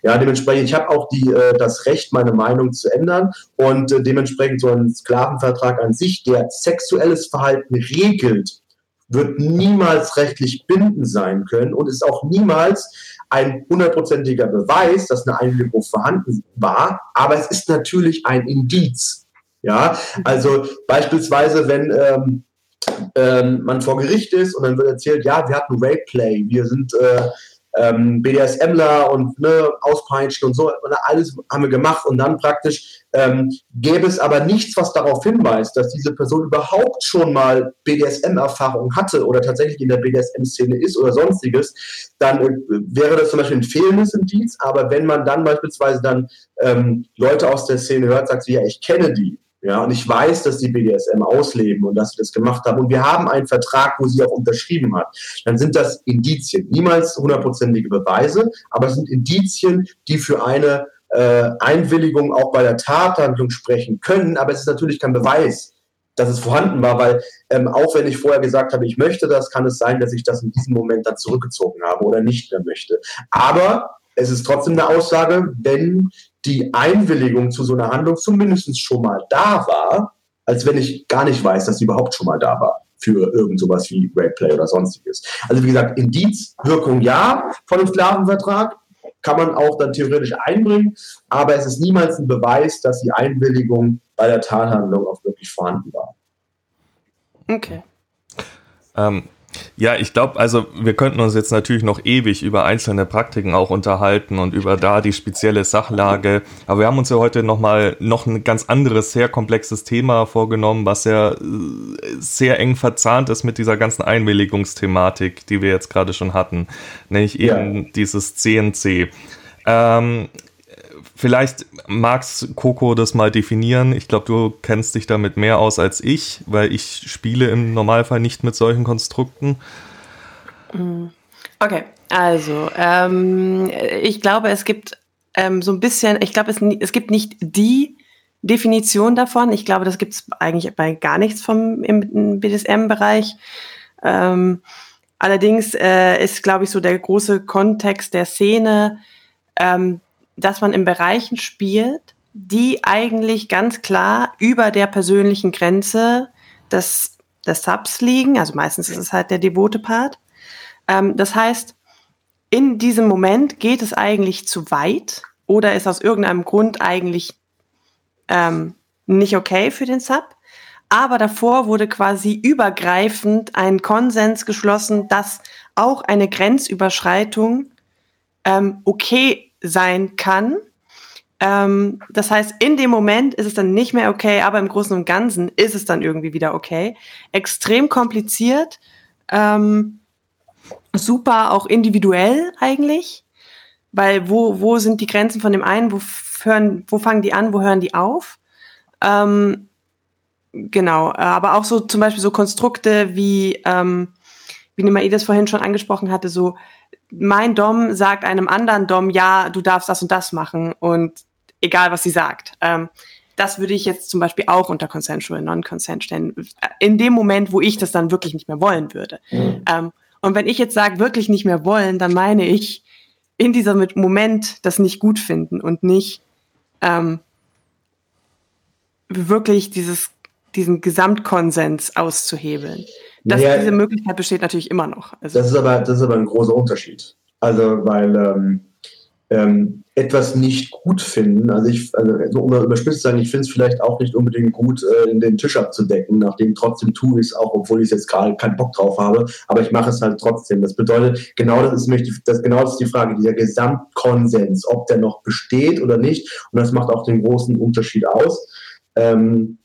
Ja, dementsprechend, ich habe auch die, äh, das Recht, meine Meinung zu ändern und äh, dementsprechend so ein Sklavenvertrag an sich, der sexuelles Verhalten regelt, wird niemals rechtlich bindend sein können und ist auch niemals ein hundertprozentiger Beweis, dass eine Einwilligung vorhanden war, aber es ist natürlich ein Indiz. Ja, also beispielsweise, wenn ähm, ähm, man vor Gericht ist und dann wird erzählt, ja, wir hatten Rape Play, wir sind äh, ähm, BDSMler und ne, Auspeitschen und so, und alles haben wir gemacht und dann praktisch ähm, gäbe es aber nichts, was darauf hinweist, dass diese Person überhaupt schon mal BDSM-Erfahrung hatte oder tatsächlich in der BDSM-Szene ist oder sonstiges, dann äh, wäre das zum Beispiel ein fehlendes Indiz, aber wenn man dann beispielsweise dann ähm, Leute aus der Szene hört, sagt sie, ja, ich kenne die, ja, und ich weiß, dass die BDSM ausleben und dass sie das gemacht haben. Und wir haben einen Vertrag, wo sie auch unterschrieben hat. Dann sind das Indizien. Niemals hundertprozentige Beweise, aber es sind Indizien, die für eine äh, Einwilligung auch bei der Tathandlung sprechen können. Aber es ist natürlich kein Beweis, dass es vorhanden war, weil ähm, auch wenn ich vorher gesagt habe, ich möchte das, kann es sein, dass ich das in diesem Moment dann zurückgezogen habe oder nicht mehr möchte. Aber es ist trotzdem eine Aussage, wenn die Einwilligung zu so einer Handlung zumindest schon mal da war, als wenn ich gar nicht weiß, dass sie überhaupt schon mal da war für irgend sowas wie Rapeplay oder sonstiges. Also wie gesagt, Indizwirkung ja von einem Sklavenvertrag, kann man auch dann theoretisch einbringen, aber es ist niemals ein Beweis, dass die Einwilligung bei der Tathandlung auch wirklich vorhanden war. Okay. Ähm, ja, ich glaube, also wir könnten uns jetzt natürlich noch ewig über einzelne Praktiken auch unterhalten und über da die spezielle Sachlage. Aber wir haben uns ja heute nochmal noch ein ganz anderes, sehr komplexes Thema vorgenommen, was ja sehr eng verzahnt ist mit dieser ganzen Einwilligungsthematik, die wir jetzt gerade schon hatten, nämlich eben ja. dieses CNC. Ähm, Vielleicht magst Coco das mal definieren. Ich glaube, du kennst dich damit mehr aus als ich, weil ich spiele im Normalfall nicht mit solchen Konstrukten. Mm. Okay, also ähm, ich glaube, es gibt ähm, so ein bisschen, ich glaube, es, es gibt nicht die Definition davon. Ich glaube, das gibt es eigentlich bei gar nichts vom im, BDSM-Bereich. Ähm, allerdings äh, ist, glaube ich, so der große Kontext der Szene, ähm, dass man in Bereichen spielt, die eigentlich ganz klar über der persönlichen Grenze des, des Subs liegen. Also meistens ist es halt der devote Part. Ähm, das heißt, in diesem Moment geht es eigentlich zu weit oder ist aus irgendeinem Grund eigentlich ähm, nicht okay für den Sub. Aber davor wurde quasi übergreifend ein Konsens geschlossen, dass auch eine Grenzüberschreitung ähm, okay sein kann. Ähm, das heißt, in dem Moment ist es dann nicht mehr okay, aber im Großen und Ganzen ist es dann irgendwie wieder okay. Extrem kompliziert, ähm, super auch individuell eigentlich, weil wo, wo sind die Grenzen von dem einen, wo, hören, wo fangen die an, wo hören die auf? Ähm, genau, aber auch so zum Beispiel so Konstrukte wie, ähm, wie Nima das vorhin schon angesprochen hatte, so mein Dom sagt einem anderen Dom, ja, du darfst das und das machen und egal, was sie sagt. Ähm, das würde ich jetzt zum Beispiel auch unter Consensual Non-Consent stellen. In dem Moment, wo ich das dann wirklich nicht mehr wollen würde. Mhm. Ähm, und wenn ich jetzt sage, wirklich nicht mehr wollen, dann meine ich in diesem Moment das nicht gut finden und nicht ähm, wirklich dieses, diesen Gesamtkonsens auszuhebeln. Das, naja, diese Möglichkeit besteht natürlich immer noch. Also das, ist aber, das ist aber ein großer Unterschied. Also, weil ähm, ähm, etwas nicht gut finden, also ich, also so um überspitzt zu sagen, ich finde es vielleicht auch nicht unbedingt gut, äh, in den Tisch abzudecken, nachdem trotzdem tue ich es auch, obwohl ich jetzt gerade keinen Bock drauf habe, aber ich mache es halt trotzdem. Das bedeutet, genau das ist, mich, das, genau das ist die Frage, dieser Gesamtkonsens, ob der noch besteht oder nicht. Und das macht auch den großen Unterschied aus. Ähm,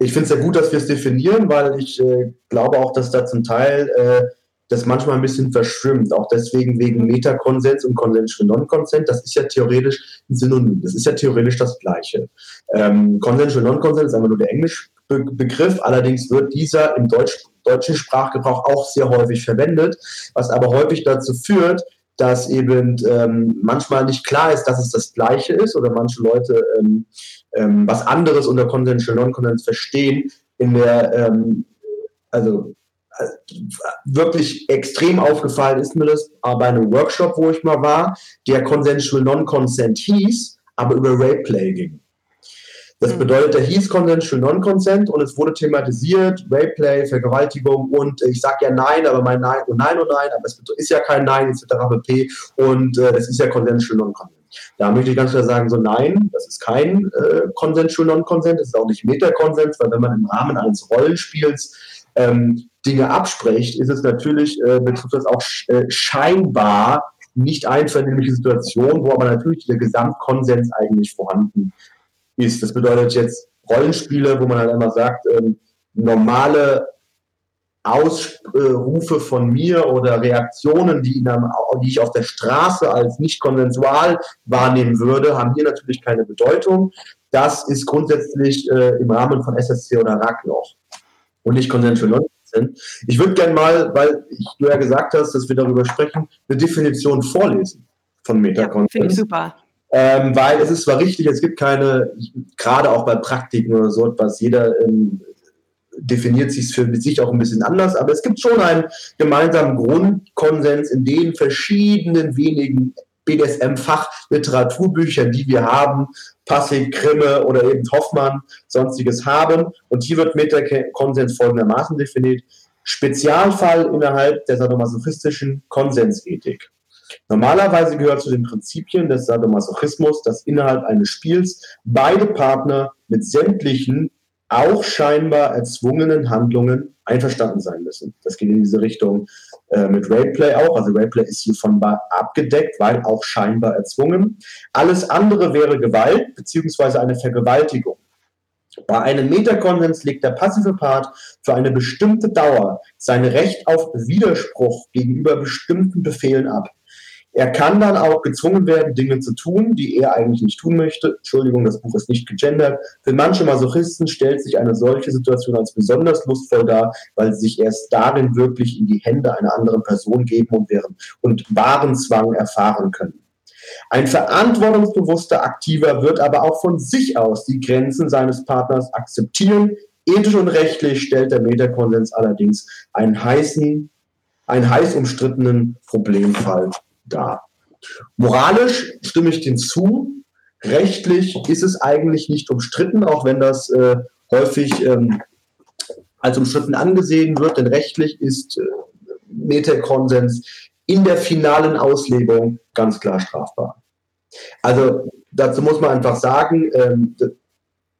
ich finde es sehr gut, dass wir es definieren, weil ich äh, glaube auch, dass da zum Teil äh, das manchmal ein bisschen verschwimmt. Auch deswegen wegen Metakonsens und Konsens für Non-Consent. Das ist ja theoretisch ein Synonym. Das ist ja theoretisch das Gleiche. Ähm, Konsens für Non-Consent ist einfach nur der Englischbegriff. Allerdings wird dieser im Deutsch, deutschen Sprachgebrauch auch sehr häufig verwendet, was aber häufig dazu führt, dass eben ähm, manchmal nicht klar ist, dass es das Gleiche ist oder manche Leute ähm, ähm, was anderes unter Consensual Non-Consent verstehen. In der, ähm, also äh, wirklich extrem aufgefallen ist mir das bei einem Workshop, wo ich mal war, der Consensual Non-Consent hieß, aber über Rape-Play ging. Das mhm. bedeutet, der hieß Consensual Non-Consent und es wurde thematisiert, Rape-Play, Vergewaltigung und ich sage ja nein, aber mein Nein und Nein und Nein, aber es ist ja kein Nein, etc. pp. Und äh, das ist ja Consensual Non-Consent. Da möchte ich ganz klar sagen, so nein, das ist kein äh, Consensual Non-Consent, das ist auch nicht Meta-Konsens, weil wenn man im Rahmen eines Rollenspiels ähm, Dinge abspricht, ist es natürlich, äh, betrifft das auch äh, scheinbar nicht einvernehmliche Situation, wo aber natürlich der Gesamtkonsens eigentlich vorhanden ist. Das bedeutet jetzt Rollenspiele, wo man halt einmal sagt, ähm, normale Ausrufe von mir oder Reaktionen, die, einem, die, ich auf der Straße als nicht konsensual wahrnehmen würde, haben hier natürlich keine Bedeutung. Das ist grundsätzlich äh, im Rahmen von SSC oder RAC noch und nicht konsensual. Ich würde gerne mal, weil du ja gesagt hast, dass wir darüber sprechen, eine Definition vorlesen von Metakonsens. Ja, Finde ich super. Ähm, weil es ist zwar richtig, es gibt keine, gerade auch bei Praktiken oder so etwas, jeder ähm, definiert sich für sich auch ein bisschen anders, aber es gibt schon einen gemeinsamen Grundkonsens in den verschiedenen wenigen BDSM-Fachliteraturbüchern, die wir haben, Passig, Krimme oder eben Hoffmann, sonstiges haben. Und hier wird Metakonsens folgendermaßen definiert. Spezialfall innerhalb der sadomasochistischen Konsensethik. Normalerweise gehört zu den Prinzipien des Sadomasochismus, dass innerhalb eines Spiels beide Partner mit sämtlichen auch scheinbar erzwungenen Handlungen einverstanden sein müssen. Das geht in diese Richtung äh, mit Rapeplay auch. Also Rapeplay ist hiervon abgedeckt, weil auch scheinbar erzwungen. Alles andere wäre Gewalt beziehungsweise eine Vergewaltigung. Bei einem Metakonsens legt der passive Part für eine bestimmte Dauer sein Recht auf Widerspruch gegenüber bestimmten Befehlen ab. Er kann dann auch gezwungen werden, Dinge zu tun, die er eigentlich nicht tun möchte. Entschuldigung, das Buch ist nicht gegendert. Für manche Masochisten stellt sich eine solche Situation als besonders lustvoll dar, weil sie sich erst darin wirklich in die Hände einer anderen Person geben und, wären, und wahren Zwang erfahren können. Ein verantwortungsbewusster Aktiver wird aber auch von sich aus die Grenzen seines Partners akzeptieren. Ethisch und rechtlich stellt der Metakonsens allerdings einen heißen, einen heiß umstrittenen Problemfall da. Moralisch stimme ich dem zu. Rechtlich ist es eigentlich nicht umstritten, auch wenn das äh, häufig ähm, als umstritten angesehen wird, denn rechtlich ist äh, Metakonsens in der finalen Auslegung ganz klar strafbar. Also dazu muss man einfach sagen, ähm,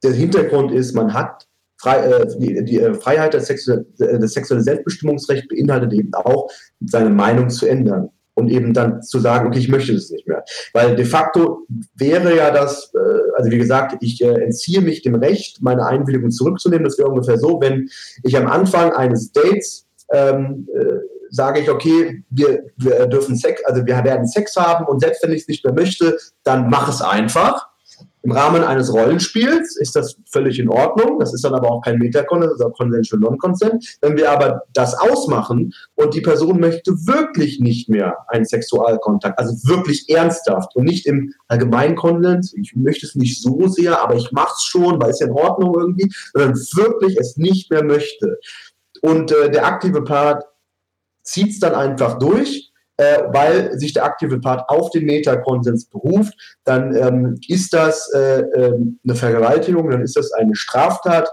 der Hintergrund ist, man hat Frei, äh, die, die äh, Freiheit des, Sexu des sexuellen Selbstbestimmungsrechts beinhaltet eben auch, seine Meinung zu ändern und eben dann zu sagen, okay, ich möchte das nicht mehr. Weil de facto wäre ja das, äh, also wie gesagt, ich äh, entziehe mich dem Recht, meine Einwilligung zurückzunehmen. Das wäre ungefähr so, wenn ich am Anfang eines Dates ähm, äh, sage ich, okay, wir, wir dürfen Sex, also wir werden Sex haben und selbst wenn ich es nicht mehr möchte, dann mach es einfach. Im Rahmen eines Rollenspiels ist das völlig in Ordnung. Das ist dann aber auch kein ist auch Consensual Non-Consent. Wenn wir aber das ausmachen und die Person möchte wirklich nicht mehr einen Sexualkontakt, also wirklich ernsthaft und nicht im allgemeinen Konsens, ich möchte es nicht so sehr, aber ich mache es schon, weil es ja in Ordnung irgendwie, sondern wirklich es nicht mehr möchte. Und äh, der aktive Part zieht es dann einfach durch äh, weil sich der aktive Part auf den Metakonsens beruft, dann ähm, ist das äh, äh, eine Vergewaltigung, dann ist das eine Straftat,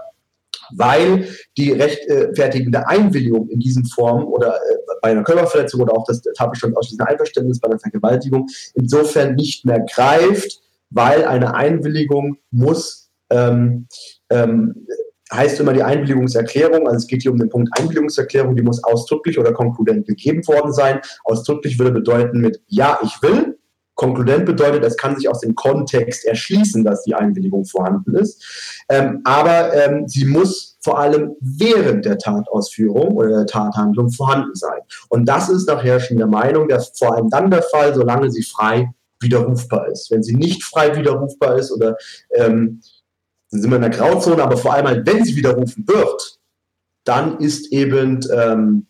weil die rechtfertigende Einwilligung in diesen Formen oder äh, bei einer Körperverletzung oder auch das Tatbestand aus diesem Einverständnis bei einer Vergewaltigung insofern nicht mehr greift, weil eine Einwilligung muss ähm, ähm, heißt immer die Einwilligungserklärung, also es geht hier um den Punkt Einwilligungserklärung, die muss ausdrücklich oder konkludent gegeben worden sein. Ausdrücklich würde bedeuten mit Ja, ich will. Konkludent bedeutet, es kann sich aus dem Kontext erschließen, dass die Einwilligung vorhanden ist. Ähm, aber ähm, sie muss vor allem während der Tatausführung oder der Tathandlung vorhanden sein. Und das ist nach herrschender Meinung der, vor allem dann der Fall, solange sie frei widerrufbar ist. Wenn sie nicht frei widerrufbar ist oder ähm, sind wir in der Grauzone, aber vor allem halt, wenn sie widerrufen wird, dann ist eben ähm,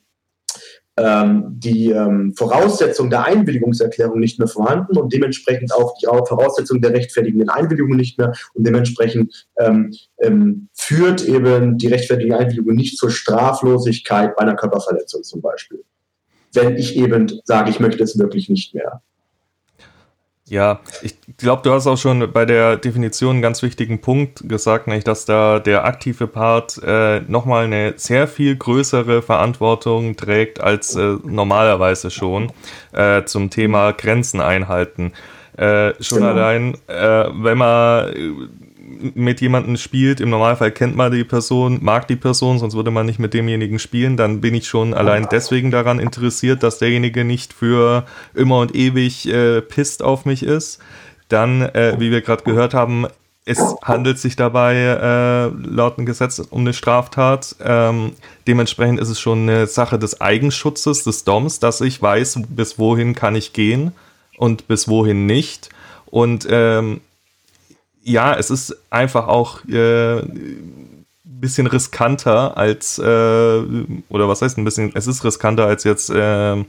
ähm, die ähm, Voraussetzung der Einwilligungserklärung nicht mehr vorhanden und dementsprechend auch die Voraussetzung der rechtfertigenden Einwilligung nicht mehr und dementsprechend ähm, ähm, führt eben die rechtfertigende Einwilligung nicht zur Straflosigkeit bei einer Körperverletzung zum Beispiel. Wenn ich eben sage, ich möchte es wirklich nicht mehr. Ja, ich glaube, du hast auch schon bei der Definition einen ganz wichtigen Punkt gesagt, nämlich dass da der aktive Part äh, nochmal eine sehr viel größere Verantwortung trägt als äh, normalerweise schon äh, zum Thema Grenzen einhalten. Äh, schon genau. allein, äh, wenn man mit jemandem spielt, im Normalfall kennt man die Person, mag die Person, sonst würde man nicht mit demjenigen spielen, dann bin ich schon allein deswegen daran interessiert, dass derjenige nicht für immer und ewig äh, pisst auf mich ist. Dann, äh, wie wir gerade gehört haben, es handelt sich dabei äh, laut dem Gesetz um eine Straftat. Ähm, dementsprechend ist es schon eine Sache des Eigenschutzes des DOMs, dass ich weiß, bis wohin kann ich gehen und bis wohin nicht. Und ähm, ja, es ist einfach auch äh, bisschen riskanter als, äh, oder was heißt ein bisschen, es ist riskanter als jetzt äh, äh,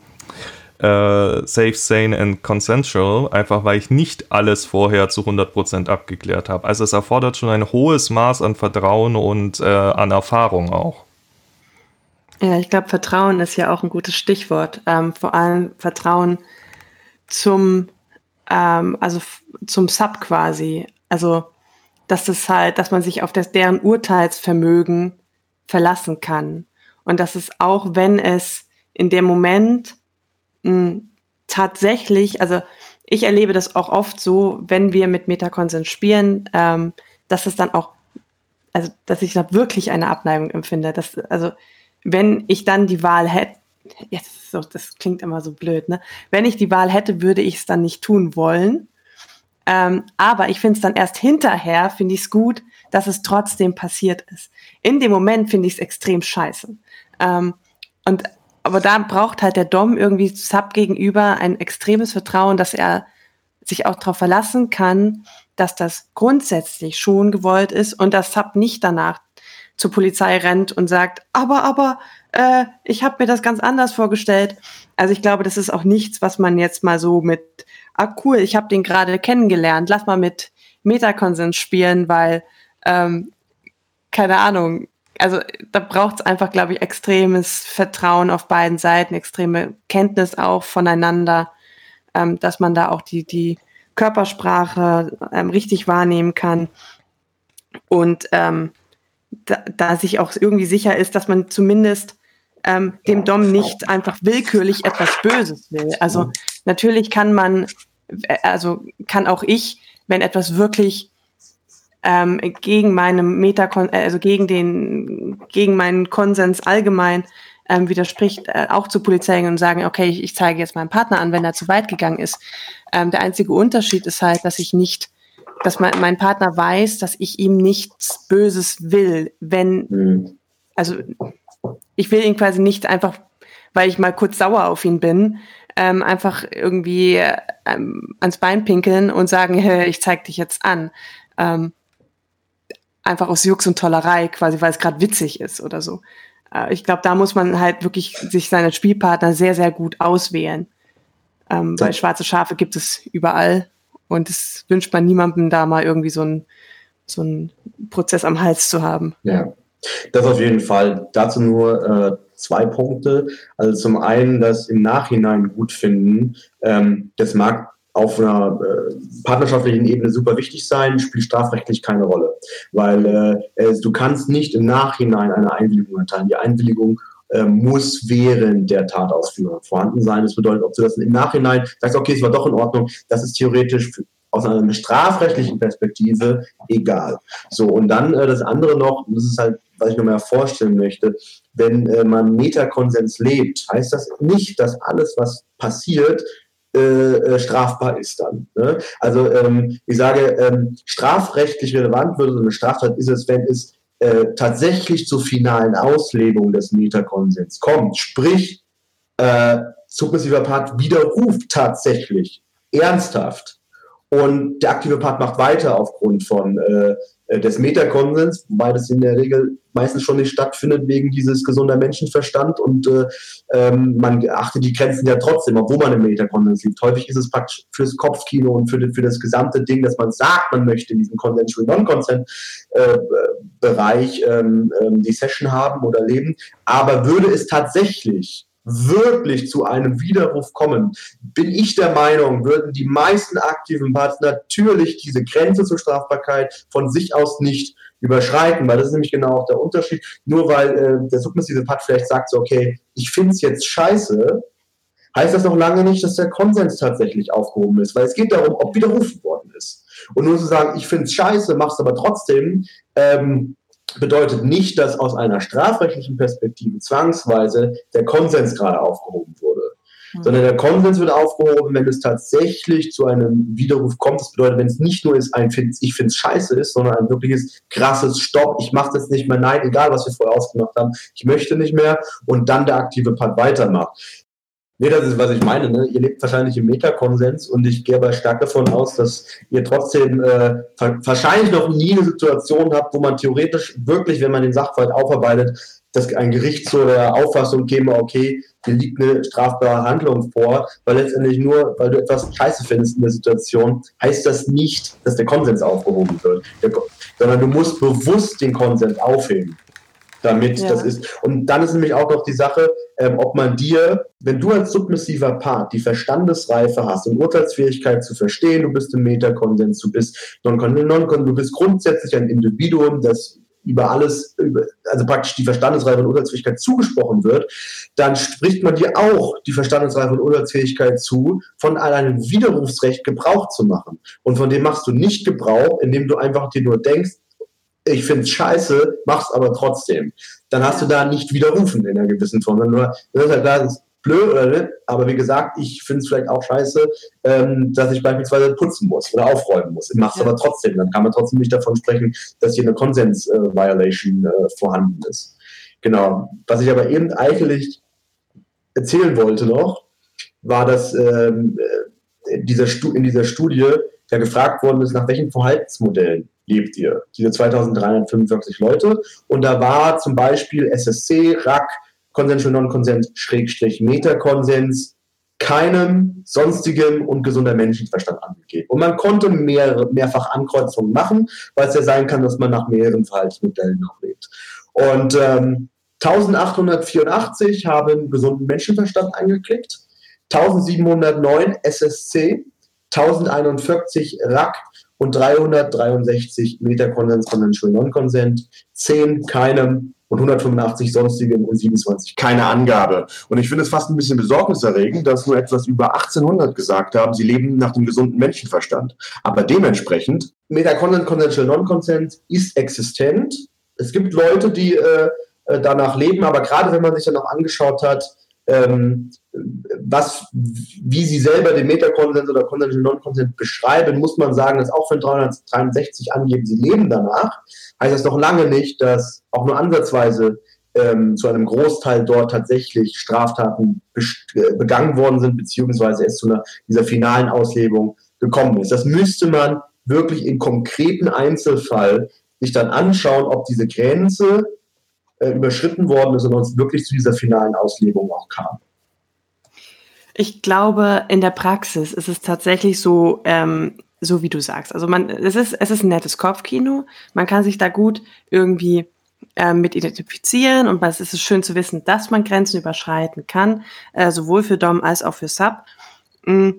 safe, sane and consensual, einfach weil ich nicht alles vorher zu 100% abgeklärt habe. Also es erfordert schon ein hohes Maß an Vertrauen und äh, an Erfahrung auch. Ja, ich glaube, Vertrauen ist ja auch ein gutes Stichwort. Ähm, vor allem Vertrauen zum, ähm, also zum Sub quasi. Also, dass das halt, dass man sich auf das, deren Urteilsvermögen verlassen kann. Und dass es auch, wenn es in dem Moment mh, hm, tatsächlich, also ich erlebe das auch oft so, wenn wir mit Metakonsens spielen, ähm, dass es dann auch, also dass ich da wirklich eine Abneigung empfinde. Dass, also wenn ich dann die Wahl hätte, jetzt so, das klingt immer so blöd, ne? Wenn ich die Wahl hätte, würde ich es dann nicht tun wollen. Ähm, aber ich finde es dann erst hinterher, finde ich es gut, dass es trotzdem passiert ist. In dem Moment finde ich es extrem scheiße. Ähm, und aber da braucht halt der Dom irgendwie Sub gegenüber ein extremes Vertrauen, dass er sich auch darauf verlassen kann, dass das grundsätzlich schon gewollt ist und dass Sub nicht danach zur Polizei rennt und sagt, aber, aber, äh, ich habe mir das ganz anders vorgestellt. Also ich glaube, das ist auch nichts, was man jetzt mal so mit ah cool, ich habe den gerade kennengelernt, lass mal mit Metakonsens spielen, weil, ähm, keine Ahnung, also da braucht es einfach, glaube ich, extremes Vertrauen auf beiden Seiten, extreme Kenntnis auch voneinander, ähm, dass man da auch die, die Körpersprache ähm, richtig wahrnehmen kann. Und ähm, da, da sich auch irgendwie sicher ist, dass man zumindest ähm, dem Dom nicht einfach willkürlich etwas Böses will. Also natürlich kann man, also kann auch ich, wenn etwas wirklich ähm, gegen meinem äh, also gegen den, gegen meinen Konsens allgemein ähm, widerspricht, äh, auch zur Polizei gehen und sagen, okay, ich, ich, zeige jetzt meinem Partner an, wenn er zu weit gegangen ist. Ähm, der einzige Unterschied ist halt, dass ich nicht, dass mein, mein Partner weiß, dass ich ihm nichts Böses will, wenn, mhm. also ich will ihn quasi nicht einfach, weil ich mal kurz sauer auf ihn bin, ähm, einfach irgendwie ähm, ans Bein pinkeln und sagen, hey, ich zeig dich jetzt an. Ähm, einfach aus Jux und Tollerei, quasi, weil es gerade witzig ist oder so. Äh, ich glaube, da muss man halt wirklich sich seine Spielpartner sehr, sehr gut auswählen. Ähm, weil schwarze Schafe gibt es überall und es wünscht man niemandem da mal irgendwie so einen so einen Prozess am Hals zu haben. Ja. Das auf jeden Fall. Dazu nur äh, zwei Punkte. Also zum einen das im Nachhinein gut finden. Ähm, das mag auf einer äh, partnerschaftlichen Ebene super wichtig sein, spielt strafrechtlich keine Rolle. Weil äh, du kannst nicht im Nachhinein eine Einwilligung erteilen. Die Einwilligung äh, muss während der Tatausführung vorhanden sein. Das bedeutet, ob du das im Nachhinein sagst, okay, es war doch in Ordnung, das ist theoretisch aus einer strafrechtlichen Perspektive egal. So, und dann äh, das andere noch, das ist halt was ich noch mal vorstellen möchte, wenn äh, man Metakonsens lebt, heißt das nicht, dass alles, was passiert, äh, äh, strafbar ist dann. Ne? Also ähm, ich sage, ähm, strafrechtlich relevant würde so eine Straftat ist es, wenn es äh, tatsächlich zur finalen Auslebung des Metakonsens kommt, sprich äh, submissiver Part widerruft tatsächlich ernsthaft und der aktive Part macht weiter aufgrund von äh, des Metakonsens, wobei das in der Regel meistens schon nicht stattfindet wegen dieses gesunder Menschenverstand und äh, ähm, man achtet die Grenzen ja trotzdem, obwohl man im Metakonsens liegt. Häufig ist es praktisch fürs Kopfkino und für, für das gesamte Ding, dass man sagt, man möchte in diesem Consensual Non-Consent-Bereich äh, ähm, ähm, die Session haben oder leben. Aber würde es tatsächlich wirklich zu einem Widerruf kommen, bin ich der Meinung, würden die meisten aktiven Parts natürlich diese Grenze zur Strafbarkeit von sich aus nicht überschreiten, weil das ist nämlich genau auch der Unterschied. Nur weil äh, der submissive Part vielleicht sagt so, okay, ich finde es jetzt scheiße, heißt das noch lange nicht, dass der Konsens tatsächlich aufgehoben ist, weil es geht darum, ob widerrufen worden ist. Und nur zu sagen, ich finde es scheiße, mach's aber trotzdem, ähm, bedeutet nicht, dass aus einer strafrechtlichen Perspektive zwangsweise der Konsens gerade aufgehoben wurde. Mhm. Sondern der Konsens wird aufgehoben, wenn es tatsächlich zu einem Widerruf kommt. Das bedeutet, wenn es nicht nur ist, ein ich finde es scheiße ist, sondern ein wirkliches krasses Stopp, ich mache das nicht mehr, nein, egal was wir vorher ausgemacht haben, ich möchte nicht mehr und dann der aktive Part weitermacht. Nee, das ist, was ich meine. Ne? Ihr lebt wahrscheinlich im Metakonsens und ich gehe aber stark davon aus, dass ihr trotzdem äh, wahrscheinlich noch nie eine Situation habt, wo man theoretisch wirklich, wenn man den Sachverhalt aufarbeitet, dass ein Gericht zu der Auffassung käme, okay, dir liegt eine strafbare Handlung vor, weil letztendlich nur, weil du etwas scheiße findest in der Situation, heißt das nicht, dass der Konsens aufgehoben wird, der, sondern du musst bewusst den Konsens aufheben damit ja. das ist. Und dann ist nämlich auch noch die Sache, ähm, ob man dir, wenn du als submissiver Part die Verstandesreife hast und Urteilsfähigkeit zu verstehen, du bist im Metakonsens, du bist non-konsens, du bist grundsätzlich ein Individuum, das über alles, also praktisch die Verstandesreife und Urteilsfähigkeit zugesprochen wird, dann spricht man dir auch die Verstandesreife und Urteilsfähigkeit zu, von einem Widerrufsrecht Gebrauch zu machen. Und von dem machst du nicht Gebrauch, indem du einfach dir nur denkst, ich finde es scheiße, mach's aber trotzdem. Dann hast du da nicht widerrufen in einer gewissen Form. Nur, das ist halt klar, das ist blöd oder nicht, aber wie gesagt, ich finde es vielleicht auch scheiße, ähm, dass ich beispielsweise putzen muss oder aufräumen muss. Ich mache es ja. aber trotzdem. Dann kann man trotzdem nicht davon sprechen, dass hier eine Konsens-Violation äh, vorhanden ist. Genau. Was ich aber eben eigentlich erzählen wollte noch, war, dass ähm, äh, dieser in dieser Studie ja gefragt worden ist, nach welchen Verhaltensmodellen lebt ihr? Diese 2345 Leute. Und da war zum Beispiel SSC, RAC, Consensual Non-Consent, Schrägstrich Metakonsens, keinem sonstigen und gesunder Menschenverstand angegeben. Und man konnte mehr, mehrfach Ankreuzungen machen, weil es ja sein kann, dass man nach mehreren Verhaltensmodellen noch lebt. Und ähm, 1884 haben gesunden Menschenverstand angeklickt, 1709 SSC, 1041 RAC und 363 Meter Konsens, Consensual Non-Consent, 10 keinem und 185 sonstigen und 27 keine Angabe. Und ich finde es fast ein bisschen besorgniserregend, dass nur etwas über 1800 gesagt haben, sie leben nach dem gesunden Menschenverstand. Aber dementsprechend, Metaconsent, Consensual Non-Consent ist existent. Es gibt Leute, die äh, äh danach leben, aber gerade wenn man sich dann auch angeschaut hat, ähm, was, wie sie selber den Metakonsens oder Consensual Non-Consent beschreiben, muss man sagen, dass auch wenn 363 angeben, sie leben danach, heißt das noch lange nicht, dass auch nur ansatzweise ähm, zu einem Großteil dort tatsächlich Straftaten äh, begangen worden sind, beziehungsweise es zu einer, dieser finalen Auslebung gekommen ist. Das müsste man wirklich im konkreten Einzelfall sich dann anschauen, ob diese Grenze äh, überschritten worden ist und uns wirklich zu dieser finalen Auslegung auch kam. Ich glaube, in der Praxis ist es tatsächlich so, ähm, so wie du sagst. Also man, es ist, es ist ein nettes Kopfkino. Man kann sich da gut irgendwie ähm, mit identifizieren und es ist schön zu wissen, dass man Grenzen überschreiten kann, äh, sowohl für Dom als auch für Sub. Mm,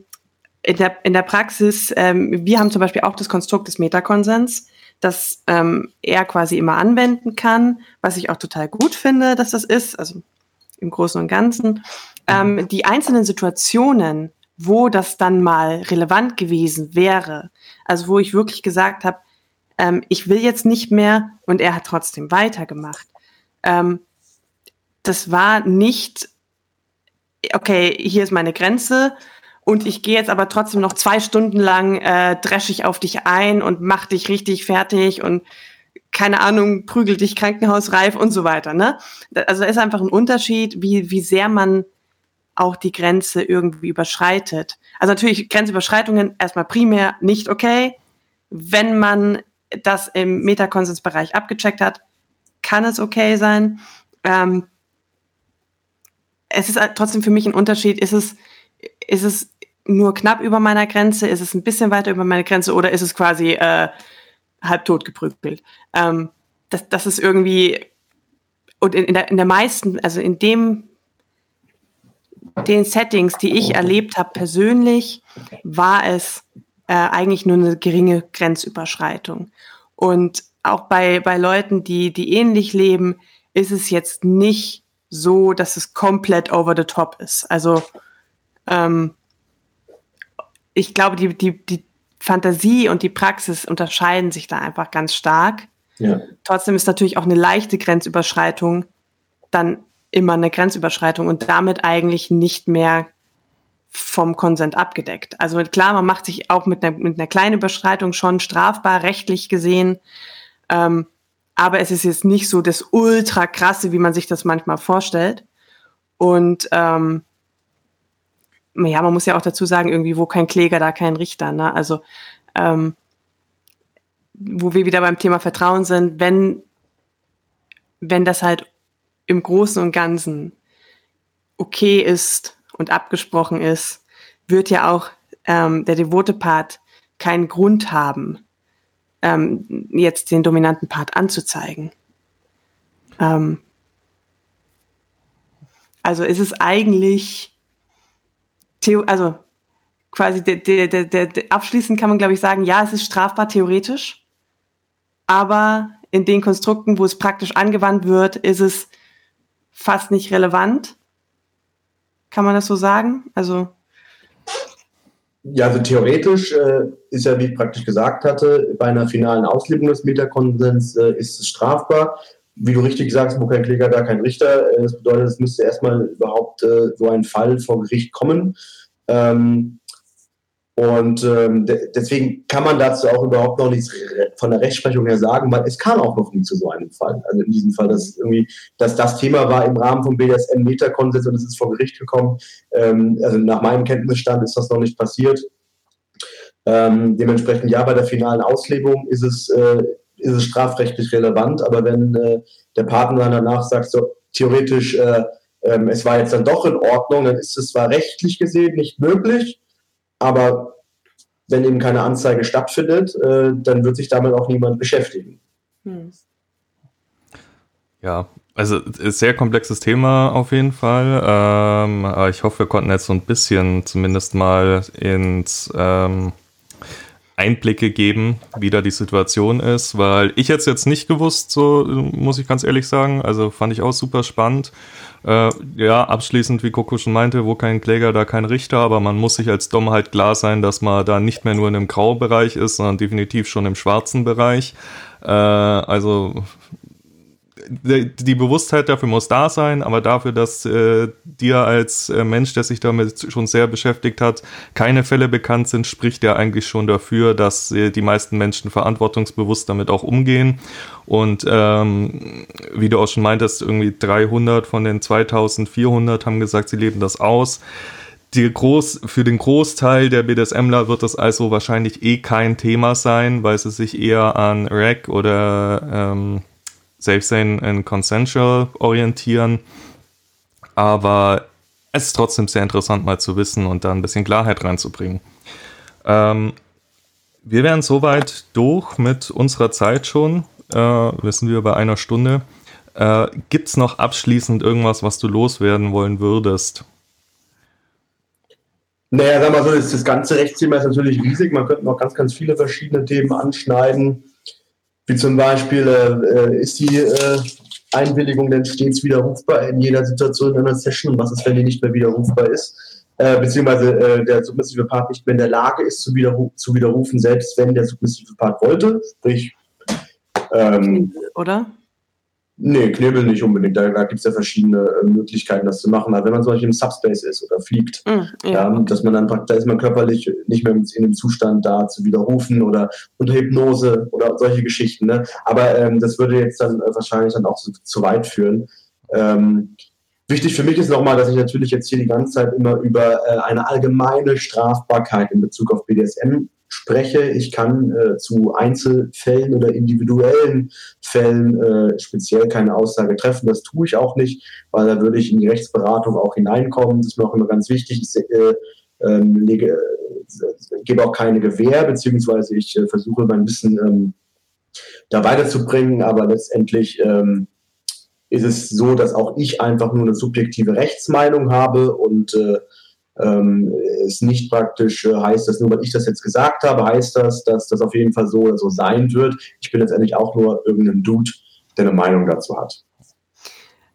in der, in der Praxis, ähm, wir haben zum Beispiel auch das Konstrukt des Metakonsens das ähm, er quasi immer anwenden kann, was ich auch total gut finde, dass das ist, also im Großen und Ganzen. Ähm, die einzelnen Situationen, wo das dann mal relevant gewesen wäre, also wo ich wirklich gesagt habe, ähm, ich will jetzt nicht mehr und er hat trotzdem weitergemacht. Ähm, das war nicht, okay, hier ist meine Grenze, und ich gehe jetzt aber trotzdem noch zwei Stunden lang äh, dresch ich auf dich ein und mach dich richtig fertig und keine Ahnung, prügel dich krankenhausreif und so weiter. Ne? Also da ist einfach ein Unterschied, wie, wie sehr man auch die Grenze irgendwie überschreitet. Also natürlich Grenzüberschreitungen erstmal primär nicht okay. Wenn man das im Metakonsensbereich abgecheckt hat, kann es okay sein. Ähm, es ist trotzdem für mich ein Unterschied. Ist es, ist es nur knapp über meiner Grenze? Ist es ein bisschen weiter über meine Grenze? Oder ist es quasi äh, halb tot geprügelt. Ähm, das, das ist irgendwie, und in, in, der, in der meisten, also in dem, den Settings, die ich erlebt habe persönlich, war es äh, eigentlich nur eine geringe Grenzüberschreitung. Und auch bei, bei Leuten, die, die ähnlich leben, ist es jetzt nicht so, dass es komplett over the top ist. Also ähm, ich glaube, die, die, die Fantasie und die Praxis unterscheiden sich da einfach ganz stark. Ja. Trotzdem ist natürlich auch eine leichte Grenzüberschreitung dann immer eine Grenzüberschreitung und damit eigentlich nicht mehr vom Konsent abgedeckt. Also klar, man macht sich auch mit einer, mit einer kleinen Überschreitung schon strafbar, rechtlich gesehen. Ähm, aber es ist jetzt nicht so das ultra krasse, wie man sich das manchmal vorstellt. Und ähm, ja, man muss ja auch dazu sagen, irgendwie, wo kein Kläger, da kein Richter. Ne? Also, ähm, wo wir wieder beim Thema Vertrauen sind, wenn, wenn das halt im Großen und Ganzen okay ist und abgesprochen ist, wird ja auch ähm, der devote Part keinen Grund haben, ähm, jetzt den dominanten Part anzuzeigen. Ähm, also ist es eigentlich Theo also quasi der, der, der, der, abschließend kann man, glaube ich, sagen, ja, es ist strafbar theoretisch, aber in den Konstrukten, wo es praktisch angewandt wird, ist es fast nicht relevant. Kann man das so sagen? Also ja, also theoretisch äh, ist ja, wie ich praktisch gesagt hatte, bei einer finalen Auslebung des Metakonsens äh, ist es strafbar. Wie du richtig sagst, wo kein Kläger, da kein Richter. Äh, das bedeutet, es müsste erstmal überhaupt äh, so ein Fall vor Gericht kommen. Ähm, und ähm, de deswegen kann man dazu auch überhaupt noch nichts von der Rechtsprechung her sagen, weil es kam auch noch nie zu so einem Fall. Also in diesem Fall, dass irgendwie, dass das Thema war im Rahmen vom BDSM-Metakonsens und es ist vor Gericht gekommen. Ähm, also nach meinem Kenntnisstand ist das noch nicht passiert. Ähm, dementsprechend ja, bei der finalen Auslebung ist es, äh, ist es strafrechtlich relevant, aber wenn äh, der Partner danach sagt, so theoretisch äh, ähm, es war jetzt dann doch in Ordnung, dann ist es zwar rechtlich gesehen nicht möglich, aber wenn eben keine Anzeige stattfindet, äh, dann wird sich damit auch niemand beschäftigen. Hm. Ja, also ist sehr komplexes Thema auf jeden Fall. Ähm, aber ich hoffe, wir konnten jetzt so ein bisschen zumindest mal ins ähm, Einblicke geben, wie da die Situation ist, weil ich jetzt jetzt nicht gewusst, so muss ich ganz ehrlich sagen. Also fand ich auch super spannend. Äh, ja, abschließend, wie Coco schon meinte, wo kein Kläger, da kein Richter, aber man muss sich als Dom halt klar sein, dass man da nicht mehr nur in dem Graubereich ist, sondern definitiv schon im schwarzen Bereich. Äh, also die Bewusstheit dafür muss da sein, aber dafür, dass äh, dir als äh, Mensch, der sich damit schon sehr beschäftigt hat, keine Fälle bekannt sind, spricht ja eigentlich schon dafür, dass äh, die meisten Menschen verantwortungsbewusst damit auch umgehen. Und ähm, wie du auch schon meintest, irgendwie 300 von den 2400 haben gesagt, sie leben das aus. Die Groß, für den Großteil der BDSMler wird das also wahrscheinlich eh kein Thema sein, weil sie sich eher an Rack oder ähm, Safe Sane and Consensual orientieren. Aber es ist trotzdem sehr interessant mal zu wissen und da ein bisschen Klarheit reinzubringen. Ähm, wir wären soweit durch mit unserer Zeit schon. Äh, wir wir bei einer Stunde. Äh, Gibt es noch abschließend irgendwas, was du loswerden wollen würdest? Naja, sag mal so, das ganze Rechtsthema ist natürlich riesig. Man könnte noch ganz, ganz viele verschiedene Themen anschneiden. Wie zum Beispiel, äh, ist die äh, Einwilligung denn stets widerrufbar in jeder Situation in einer Session und was ist, wenn die nicht mehr widerrufbar ist? Äh, beziehungsweise äh, der submissive Part nicht mehr in der Lage ist zu, widerru zu widerrufen, selbst wenn der submissive Part wollte. Sprich, ähm, oder? Nee, Knebel nicht unbedingt. Da, da gibt es ja verschiedene äh, Möglichkeiten, das zu machen. Aber wenn man zum Beispiel im Subspace ist oder fliegt, mm, ja. ja. dass man dann praktisch, da ist man körperlich nicht mehr in dem Zustand da zu widerrufen oder unter Hypnose oder solche Geschichten. Ne? Aber ähm, das würde jetzt dann äh, wahrscheinlich dann auch zu, zu weit führen. Ähm, wichtig für mich ist nochmal, dass ich natürlich jetzt hier die ganze Zeit immer über äh, eine allgemeine Strafbarkeit in Bezug auf BDSM spreche. Ich kann äh, zu Einzelfällen oder individuellen Fällen äh, speziell keine Aussage treffen. Das tue ich auch nicht, weil da würde ich in die Rechtsberatung auch hineinkommen. Das ist mir auch immer ganz wichtig. Ich äh, ähm, lege, äh, gebe auch keine Gewähr, beziehungsweise ich äh, versuche mein Wissen ähm, da weiterzubringen, aber letztendlich ähm, ist es so, dass auch ich einfach nur eine subjektive Rechtsmeinung habe und äh, ähm, es nicht praktisch äh, heißt, dass nur weil ich das jetzt gesagt habe, heißt das, dass das auf jeden Fall so oder so sein wird. Ich bin letztendlich auch nur irgendein Dude, der eine Meinung dazu hat.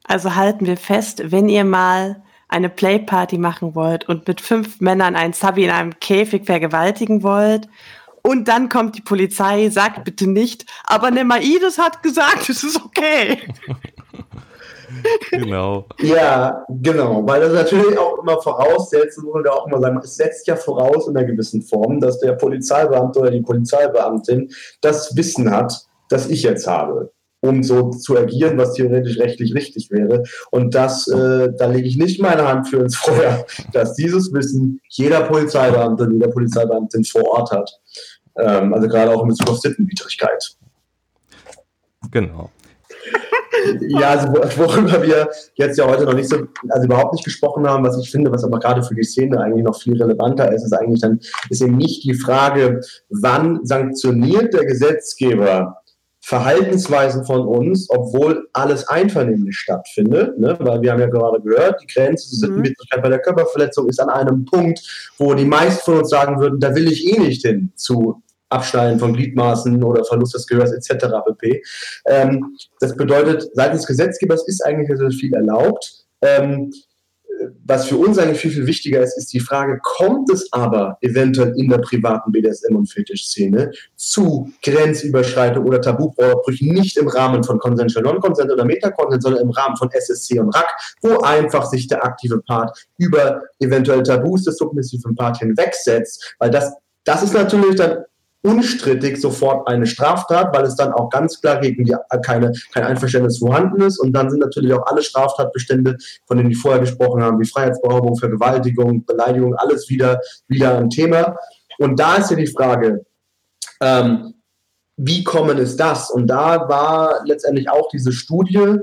Also halten wir fest, wenn ihr mal eine Playparty machen wollt und mit fünf Männern einen Subby in einem Käfig vergewaltigen wollt und dann kommt die Polizei, sagt bitte nicht, aber Nemaides hat gesagt, es ist okay. genau. Ja, genau, weil das natürlich auch immer voraussetzt, muss man ja auch immer sagen, es setzt ja voraus in einer gewissen Form, dass der Polizeibeamte oder die Polizeibeamtin das Wissen hat, das ich jetzt habe um so zu agieren, was theoretisch rechtlich richtig wäre. Und das, äh, da lege ich nicht meine Hand für ins Feuer, dass dieses Wissen jeder Polizeibeamte, jeder Polizeibeamtin vor Ort hat. Ähm, also gerade auch in Bezug auf Sittenwidrigkeit. Genau ja, also worüber wir jetzt ja heute noch nicht so, also überhaupt nicht gesprochen haben, was ich finde, was aber gerade für die Szene eigentlich noch viel relevanter ist, ist eigentlich dann, ist eben nicht die Frage, wann sanktioniert der Gesetzgeber Verhaltensweisen von uns, obwohl alles einvernehmlich stattfindet, ne? weil wir haben ja gerade gehört, die Grenze zur Sittenwidrigkeit mhm. bei der Körperverletzung ist an einem Punkt, wo die meisten von uns sagen würden, da will ich eh nicht hin zu Abschneiden von Gliedmaßen oder Verlust des Gehörs etc. pp. Ähm, das bedeutet, seitens Gesetzgebers ist eigentlich sehr viel erlaubt. Ähm, was für uns eigentlich viel, viel wichtiger ist, ist die Frage, kommt es aber eventuell in der privaten BDSM- und Fetischszene zu Grenzüberschreitung oder Tabubrüchen nicht im Rahmen von Consensual Non-Consent oder Meta-Consent, sondern im Rahmen von SSC und RAC, wo einfach sich der aktive Part über eventuell Tabus des submissiven Part hinwegsetzt, weil das, das ist natürlich dann unstrittig sofort eine Straftat, weil es dann auch ganz klar gegen die keine, kein Einverständnis vorhanden ist. Und dann sind natürlich auch alle Straftatbestände, von denen wir vorher gesprochen haben, wie Freiheitsberaubung, Vergewaltigung, Beleidigung, alles wieder, wieder ein Thema. Und da ist ja die Frage, ähm, wie kommen ist das? Und da war letztendlich auch diese Studie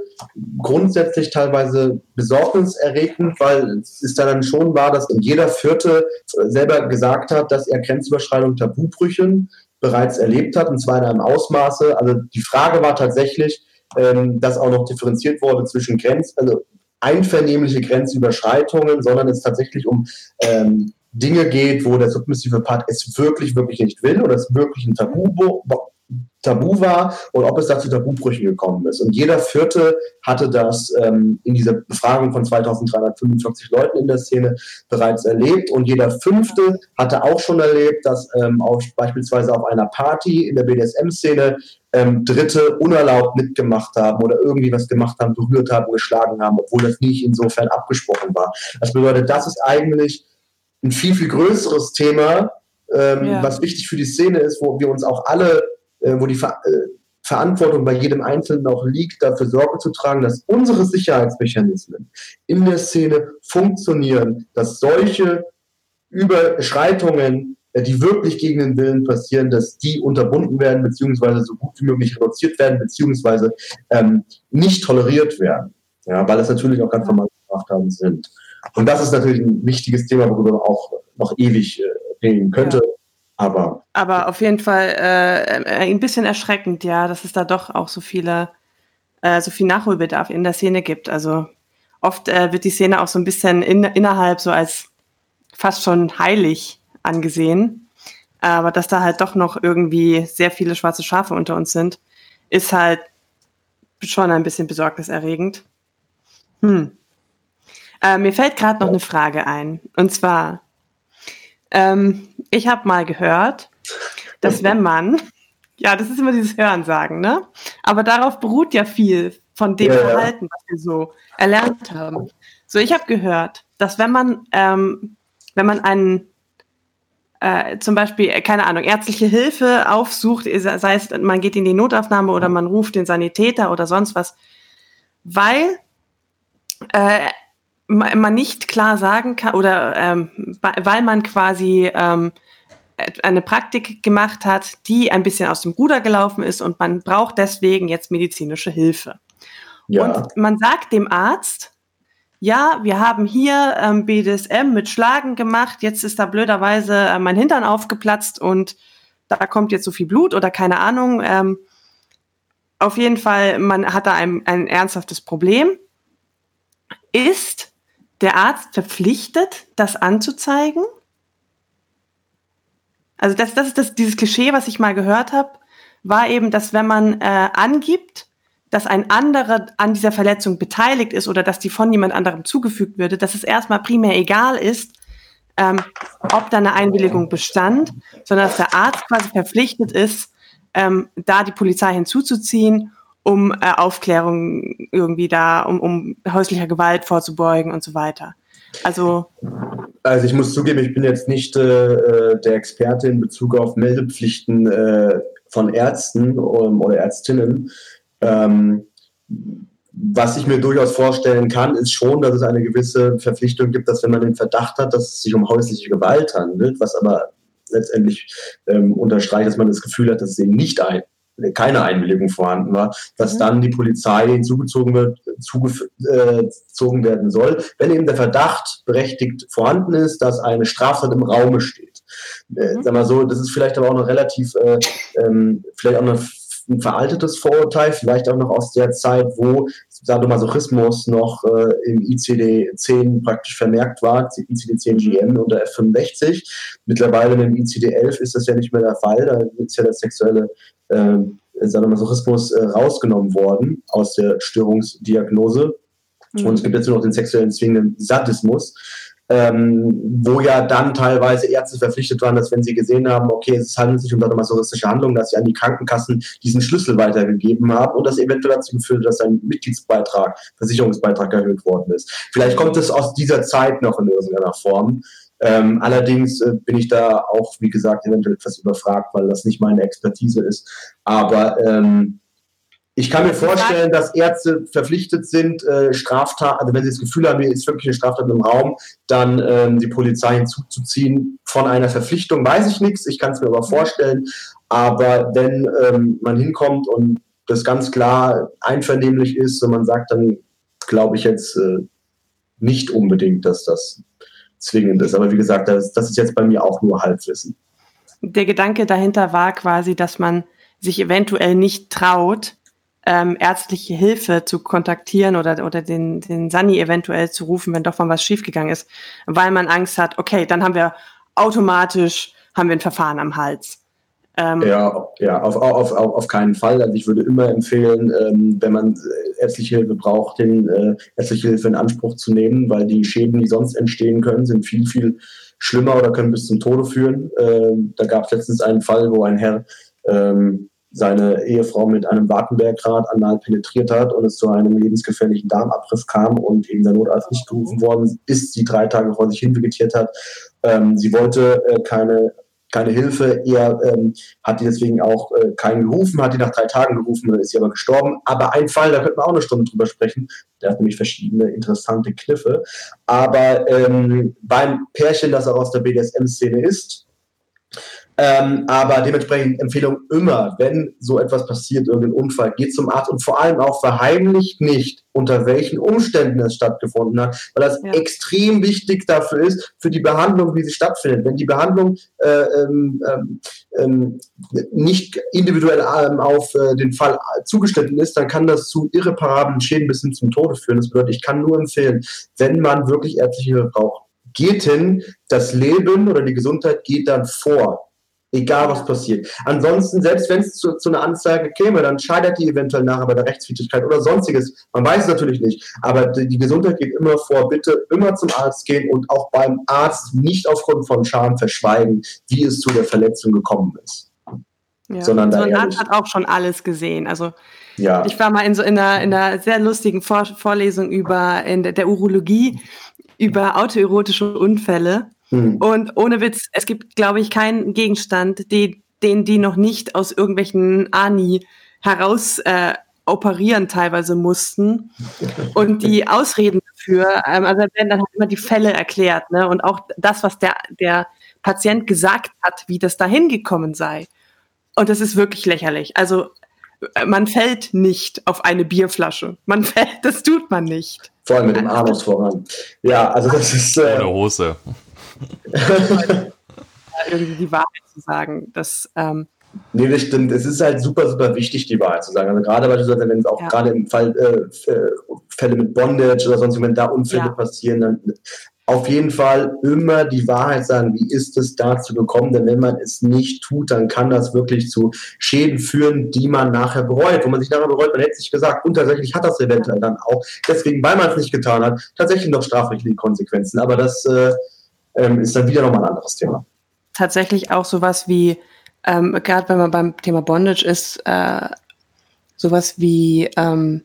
grundsätzlich teilweise besorgniserregend, weil es dann schon war, dass jeder Vierte selber gesagt hat, dass er Grenzüberschreitung Tabubrüchen bereits erlebt hat, und zwar in einem Ausmaße. Also die Frage war tatsächlich, ähm, dass auch noch differenziert wurde zwischen Grenz, also einvernehmliche Grenzüberschreitungen, sondern es tatsächlich um ähm, Dinge geht, wo der submissive Part es wirklich, wirklich nicht will oder es wirklich ein Tabu Tabu war und ob es da zu Tabubrüchen gekommen ist. Und jeder Vierte hatte das ähm, in dieser Befragung von 2345 Leuten in der Szene bereits erlebt. Und jeder Fünfte hatte auch schon erlebt, dass ähm, auch beispielsweise auf einer Party in der BDSM-Szene ähm, Dritte unerlaubt mitgemacht haben oder irgendwie was gemacht haben, berührt haben, geschlagen haben, obwohl das nicht insofern abgesprochen war. Das bedeutet, das ist eigentlich ein viel, viel größeres Thema, ähm, ja. was wichtig für die Szene ist, wo wir uns auch alle äh, wo die Ver äh, Verantwortung bei jedem Einzelnen auch liegt, dafür Sorge zu tragen, dass unsere Sicherheitsmechanismen in der Szene funktionieren, dass solche Überschreitungen, äh, die wirklich gegen den Willen passieren, dass die unterbunden werden, beziehungsweise so gut wie möglich reduziert werden, beziehungsweise ähm, nicht toleriert werden. Ja, weil es natürlich auch ganz normale Straftaten sind. Und das ist natürlich ein wichtiges Thema, worüber man auch noch ewig äh, reden könnte. Ja. Aber, aber auf jeden Fall äh, ein bisschen erschreckend, ja, dass es da doch auch so viele, äh, so viel Nachholbedarf in der Szene gibt. Also oft äh, wird die Szene auch so ein bisschen in, innerhalb so als fast schon heilig angesehen. Aber dass da halt doch noch irgendwie sehr viele schwarze Schafe unter uns sind, ist halt schon ein bisschen besorgniserregend. Hm. Äh, mir fällt gerade noch eine Frage ein. Und zwar, ähm, ich habe mal gehört, dass wenn man, ja, das ist immer dieses Hörensagen, ne? Aber darauf beruht ja viel von dem ja, Verhalten, was wir so erlernt haben. So, ich habe gehört, dass wenn man, ähm, wenn man einen äh, zum Beispiel, äh, keine Ahnung, ärztliche Hilfe aufsucht, sei es, man geht in die Notaufnahme oder man ruft den Sanitäter oder sonst was, weil äh, man nicht klar sagen kann oder ähm, weil man quasi ähm, eine Praktik gemacht hat, die ein bisschen aus dem Ruder gelaufen ist und man braucht deswegen jetzt medizinische Hilfe. Ja. Und man sagt dem Arzt, ja, wir haben hier ähm, BDSM mit Schlagen gemacht, jetzt ist da blöderweise äh, mein Hintern aufgeplatzt und da kommt jetzt so viel Blut oder keine Ahnung. Ähm, auf jeden Fall, man hat da ein, ein ernsthaftes Problem. Ist der Arzt verpflichtet, das anzuzeigen? Also das, das ist das, dieses Klischee, was ich mal gehört habe, war eben, dass wenn man äh, angibt, dass ein anderer an dieser Verletzung beteiligt ist oder dass die von jemand anderem zugefügt würde, dass es erstmal primär egal ist, ähm, ob da eine Einwilligung bestand, sondern dass der Arzt quasi verpflichtet ist, ähm, da die Polizei hinzuzuziehen, um äh, Aufklärung irgendwie da, um, um häuslicher Gewalt vorzubeugen und so weiter. Also, also ich muss zugeben, ich bin jetzt nicht äh, der Experte in Bezug auf Meldepflichten äh, von Ärzten um, oder Ärztinnen. Ähm, was ich mir durchaus vorstellen kann, ist schon, dass es eine gewisse Verpflichtung gibt, dass wenn man den Verdacht hat, dass es sich um häusliche Gewalt handelt, was aber letztendlich ähm, unterstreicht, dass man das Gefühl hat, dass es eben nicht ein, keine Einwilligung vorhanden war, dass mhm. dann die Polizei hinzugezogen wird, zugezogen werden soll, wenn eben der Verdacht berechtigt vorhanden ist, dass eine Straftat im Raume steht. Äh, mhm. Sag mal so, das ist vielleicht aber auch noch relativ, äh, ähm, vielleicht auch noch ein veraltetes Vorurteil, vielleicht auch noch aus der Zeit, wo Sadomasochismus noch äh, im ICD-10 praktisch vermerkt war, ICD-10 GM unter F65. Mittlerweile mit dem ICD-11 ist das ja nicht mehr der Fall, da ist ja der sexuelle äh, Sadomasochismus äh, rausgenommen worden aus der Störungsdiagnose. Mhm. Und es gibt jetzt nur noch den sexuellen zwingenden Sadismus ähm, wo ja dann teilweise Ärzte verpflichtet waren, dass wenn sie gesehen haben, okay, es handelt sich um sadomasochistische Handlungen, dass sie an die Krankenkassen diesen Schlüssel weitergegeben haben und das eventuell dazu geführt, dass ein Mitgliedsbeitrag, Versicherungsbeitrag erhöht worden ist. Vielleicht kommt es aus dieser Zeit noch in irgendeiner Form. Ähm, allerdings äh, bin ich da auch, wie gesagt, eventuell etwas überfragt, weil das nicht meine Expertise ist. Aber ähm, ich kann mir vorstellen, dass Ärzte verpflichtet sind, äh, Straftaten, also wenn sie das Gefühl haben, hier ist wirklich eine Straftat im Raum, dann ähm, die Polizei hinzuzuziehen. Von einer Verpflichtung weiß ich nichts, ich kann es mir aber vorstellen. Aber wenn ähm, man hinkommt und das ganz klar einvernehmlich ist und man sagt, dann glaube ich jetzt äh, nicht unbedingt, dass das zwingend ist. Aber wie gesagt, das, das ist jetzt bei mir auch nur Halbwissen. Der Gedanke dahinter war quasi, dass man sich eventuell nicht traut, ähm, ärztliche Hilfe zu kontaktieren oder, oder den, den Sani eventuell zu rufen, wenn doch mal was schiefgegangen ist, weil man Angst hat, okay, dann haben wir automatisch haben wir ein Verfahren am Hals. Ähm, ja, ja auf, auf, auf, auf keinen Fall. Also ich würde immer empfehlen, ähm, wenn man ärztliche Hilfe braucht, den äh, ärztliche Hilfe in Anspruch zu nehmen, weil die Schäden, die sonst entstehen können, sind viel, viel schlimmer oder können bis zum Tode führen. Ähm, da gab es letztens einen Fall, wo ein Herr ähm, seine Ehefrau mit einem Wartenbergrad anal penetriert hat und es zu einem lebensgefährlichen Darmabriss kam und eben der Notarzt nicht gerufen worden ist, sie drei Tage vor sich hin vegetiert hat. Ähm, sie wollte äh, keine, keine Hilfe, er ähm, hat die deswegen auch äh, keinen gerufen, hat die nach drei Tagen gerufen, dann ist sie aber gestorben. Aber ein Fall, da könnten wir auch eine Stunde drüber sprechen, der hat nämlich verschiedene interessante Kniffe. Aber ähm, beim Pärchen, das auch aus der BDSM-Szene ist, ähm, aber dementsprechend Empfehlung immer, wenn so etwas passiert, irgendein Unfall, geht zum Arzt und vor allem auch verheimlicht nicht, unter welchen Umständen es stattgefunden hat, weil das ja. extrem wichtig dafür ist, für die Behandlung, wie sie stattfindet. Wenn die Behandlung äh, ähm, ähm, ähm nicht individuell ähm, auf äh, den Fall zugeschnitten ist, dann kann das zu irreparablen Schäden bis hin zum Tode führen. Das bedeutet, ich kann nur empfehlen, wenn man wirklich ärztliche Hilfe braucht, geht hin, das Leben oder die Gesundheit geht dann vor Egal was passiert. Ansonsten, selbst wenn es zu, zu, einer Anzeige käme, dann scheitert die eventuell nachher bei der Rechtswidrigkeit oder sonstiges. Man weiß es natürlich nicht. Aber die, die, Gesundheit geht immer vor. Bitte immer zum Arzt gehen und auch beim Arzt nicht aufgrund von Scham verschweigen, wie es zu der Verletzung gekommen ist. Ja. Sondern so ein Arzt hat auch schon alles gesehen. Also ja. ich war mal in so in einer, in einer sehr lustigen Vor Vorlesung über in der, der Urologie über autoerotische Unfälle. Mhm. Und ohne Witz, es gibt, glaube ich, keinen Gegenstand, die, den die noch nicht aus irgendwelchen Ani heraus äh, operieren teilweise mussten. Und die Ausreden dafür, ähm, also werden dann halt immer die Fälle erklärt, ne? Und auch das, was der, der Patient gesagt hat, wie das dahin gekommen sei. Und das ist wirklich lächerlich. Also äh, man fällt nicht auf eine Bierflasche. Man fällt, das tut man nicht. Vor allem mit dem Anus voran. Ja, also das ist. Äh Ohne Hose. irgendwie die Wahrheit zu sagen. Das, ähm, Nee, das stimmt. Es ist halt super, super wichtig, die Wahrheit zu sagen. Also gerade beispielsweise, wenn es auch ja. gerade im Fall äh, äh, Fälle mit Bondage oder sonst, wenn da Unfälle ja. passieren, dann auf jeden Fall immer die Wahrheit sagen, wie ist es dazu gekommen, denn wenn man es nicht tut, dann kann das wirklich zu Schäden führen, die man nachher bereut. Wo man sich nachher bereut, man hätte sich gesagt, und tatsächlich hat das eventuell dann auch, deswegen, weil man es nicht getan hat, tatsächlich noch strafrechtliche Konsequenzen. Aber das äh, ähm, ist dann wieder nochmal ein anderes Thema. Tatsächlich auch sowas wie ähm, gerade wenn man beim Thema Bondage ist, äh, sowas wie ähm,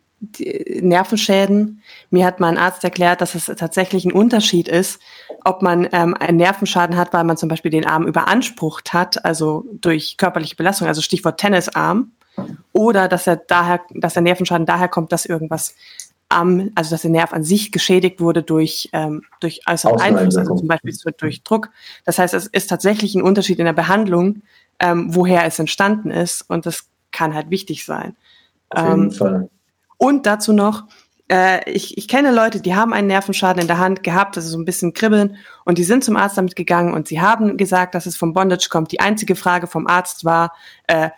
Nervenschäden. Mir hat mal ein Arzt erklärt, dass es tatsächlich ein Unterschied ist, ob man ähm, einen Nervenschaden hat, weil man zum Beispiel den Arm überansprucht hat, also durch körperliche Belastung, also Stichwort Tennisarm, oder dass er daher, dass der Nervenschaden daher kommt, dass irgendwas am, also dass der Nerv an sich geschädigt wurde durch, ähm, durch äußeren Einfluss, also zum Beispiel durch Druck. Das heißt, es ist tatsächlich ein Unterschied in der Behandlung, ähm, woher es entstanden ist. Und das kann halt wichtig sein. Auf jeden ähm, Fall. Und dazu noch, äh, ich, ich kenne Leute, die haben einen Nervenschaden in der Hand gehabt, das ist so ein bisschen Kribbeln, und die sind zum Arzt damit gegangen und sie haben gesagt, dass es vom Bondage kommt. Die einzige Frage vom Arzt war, äh,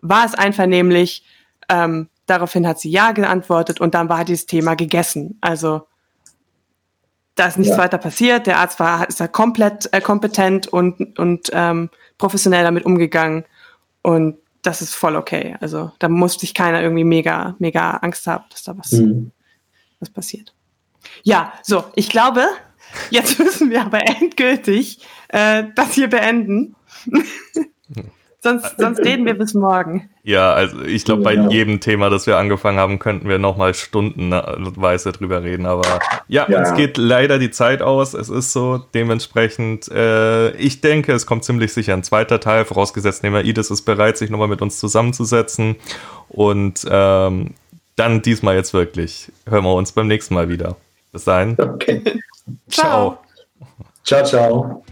war es einvernehmlich? Ähm, daraufhin hat sie ja geantwortet und dann war dieses Thema gegessen. Also da ist nichts ja. weiter passiert. Der Arzt war ist da komplett äh, kompetent und, und ähm, professionell damit umgegangen. Und das ist voll okay. Also da musste sich keiner irgendwie mega, mega Angst haben, dass da was, mhm. was passiert. Ja, so, ich glaube, jetzt müssen wir aber endgültig äh, das hier beenden. Sonst, sonst reden wir bis morgen. Ja, also ich glaube, bei ja. jedem Thema, das wir angefangen haben, könnten wir nochmal stundenweise drüber reden. Aber ja, ja, uns geht leider die Zeit aus. Es ist so. Dementsprechend, äh, ich denke, es kommt ziemlich sicher ein zweiter Teil, vorausgesetzt, Nehmer Idis ist bereit, sich nochmal mit uns zusammenzusetzen. Und ähm, dann diesmal jetzt wirklich. Hören wir uns beim nächsten Mal wieder. Bis dahin. Okay. ciao. Ciao, ciao.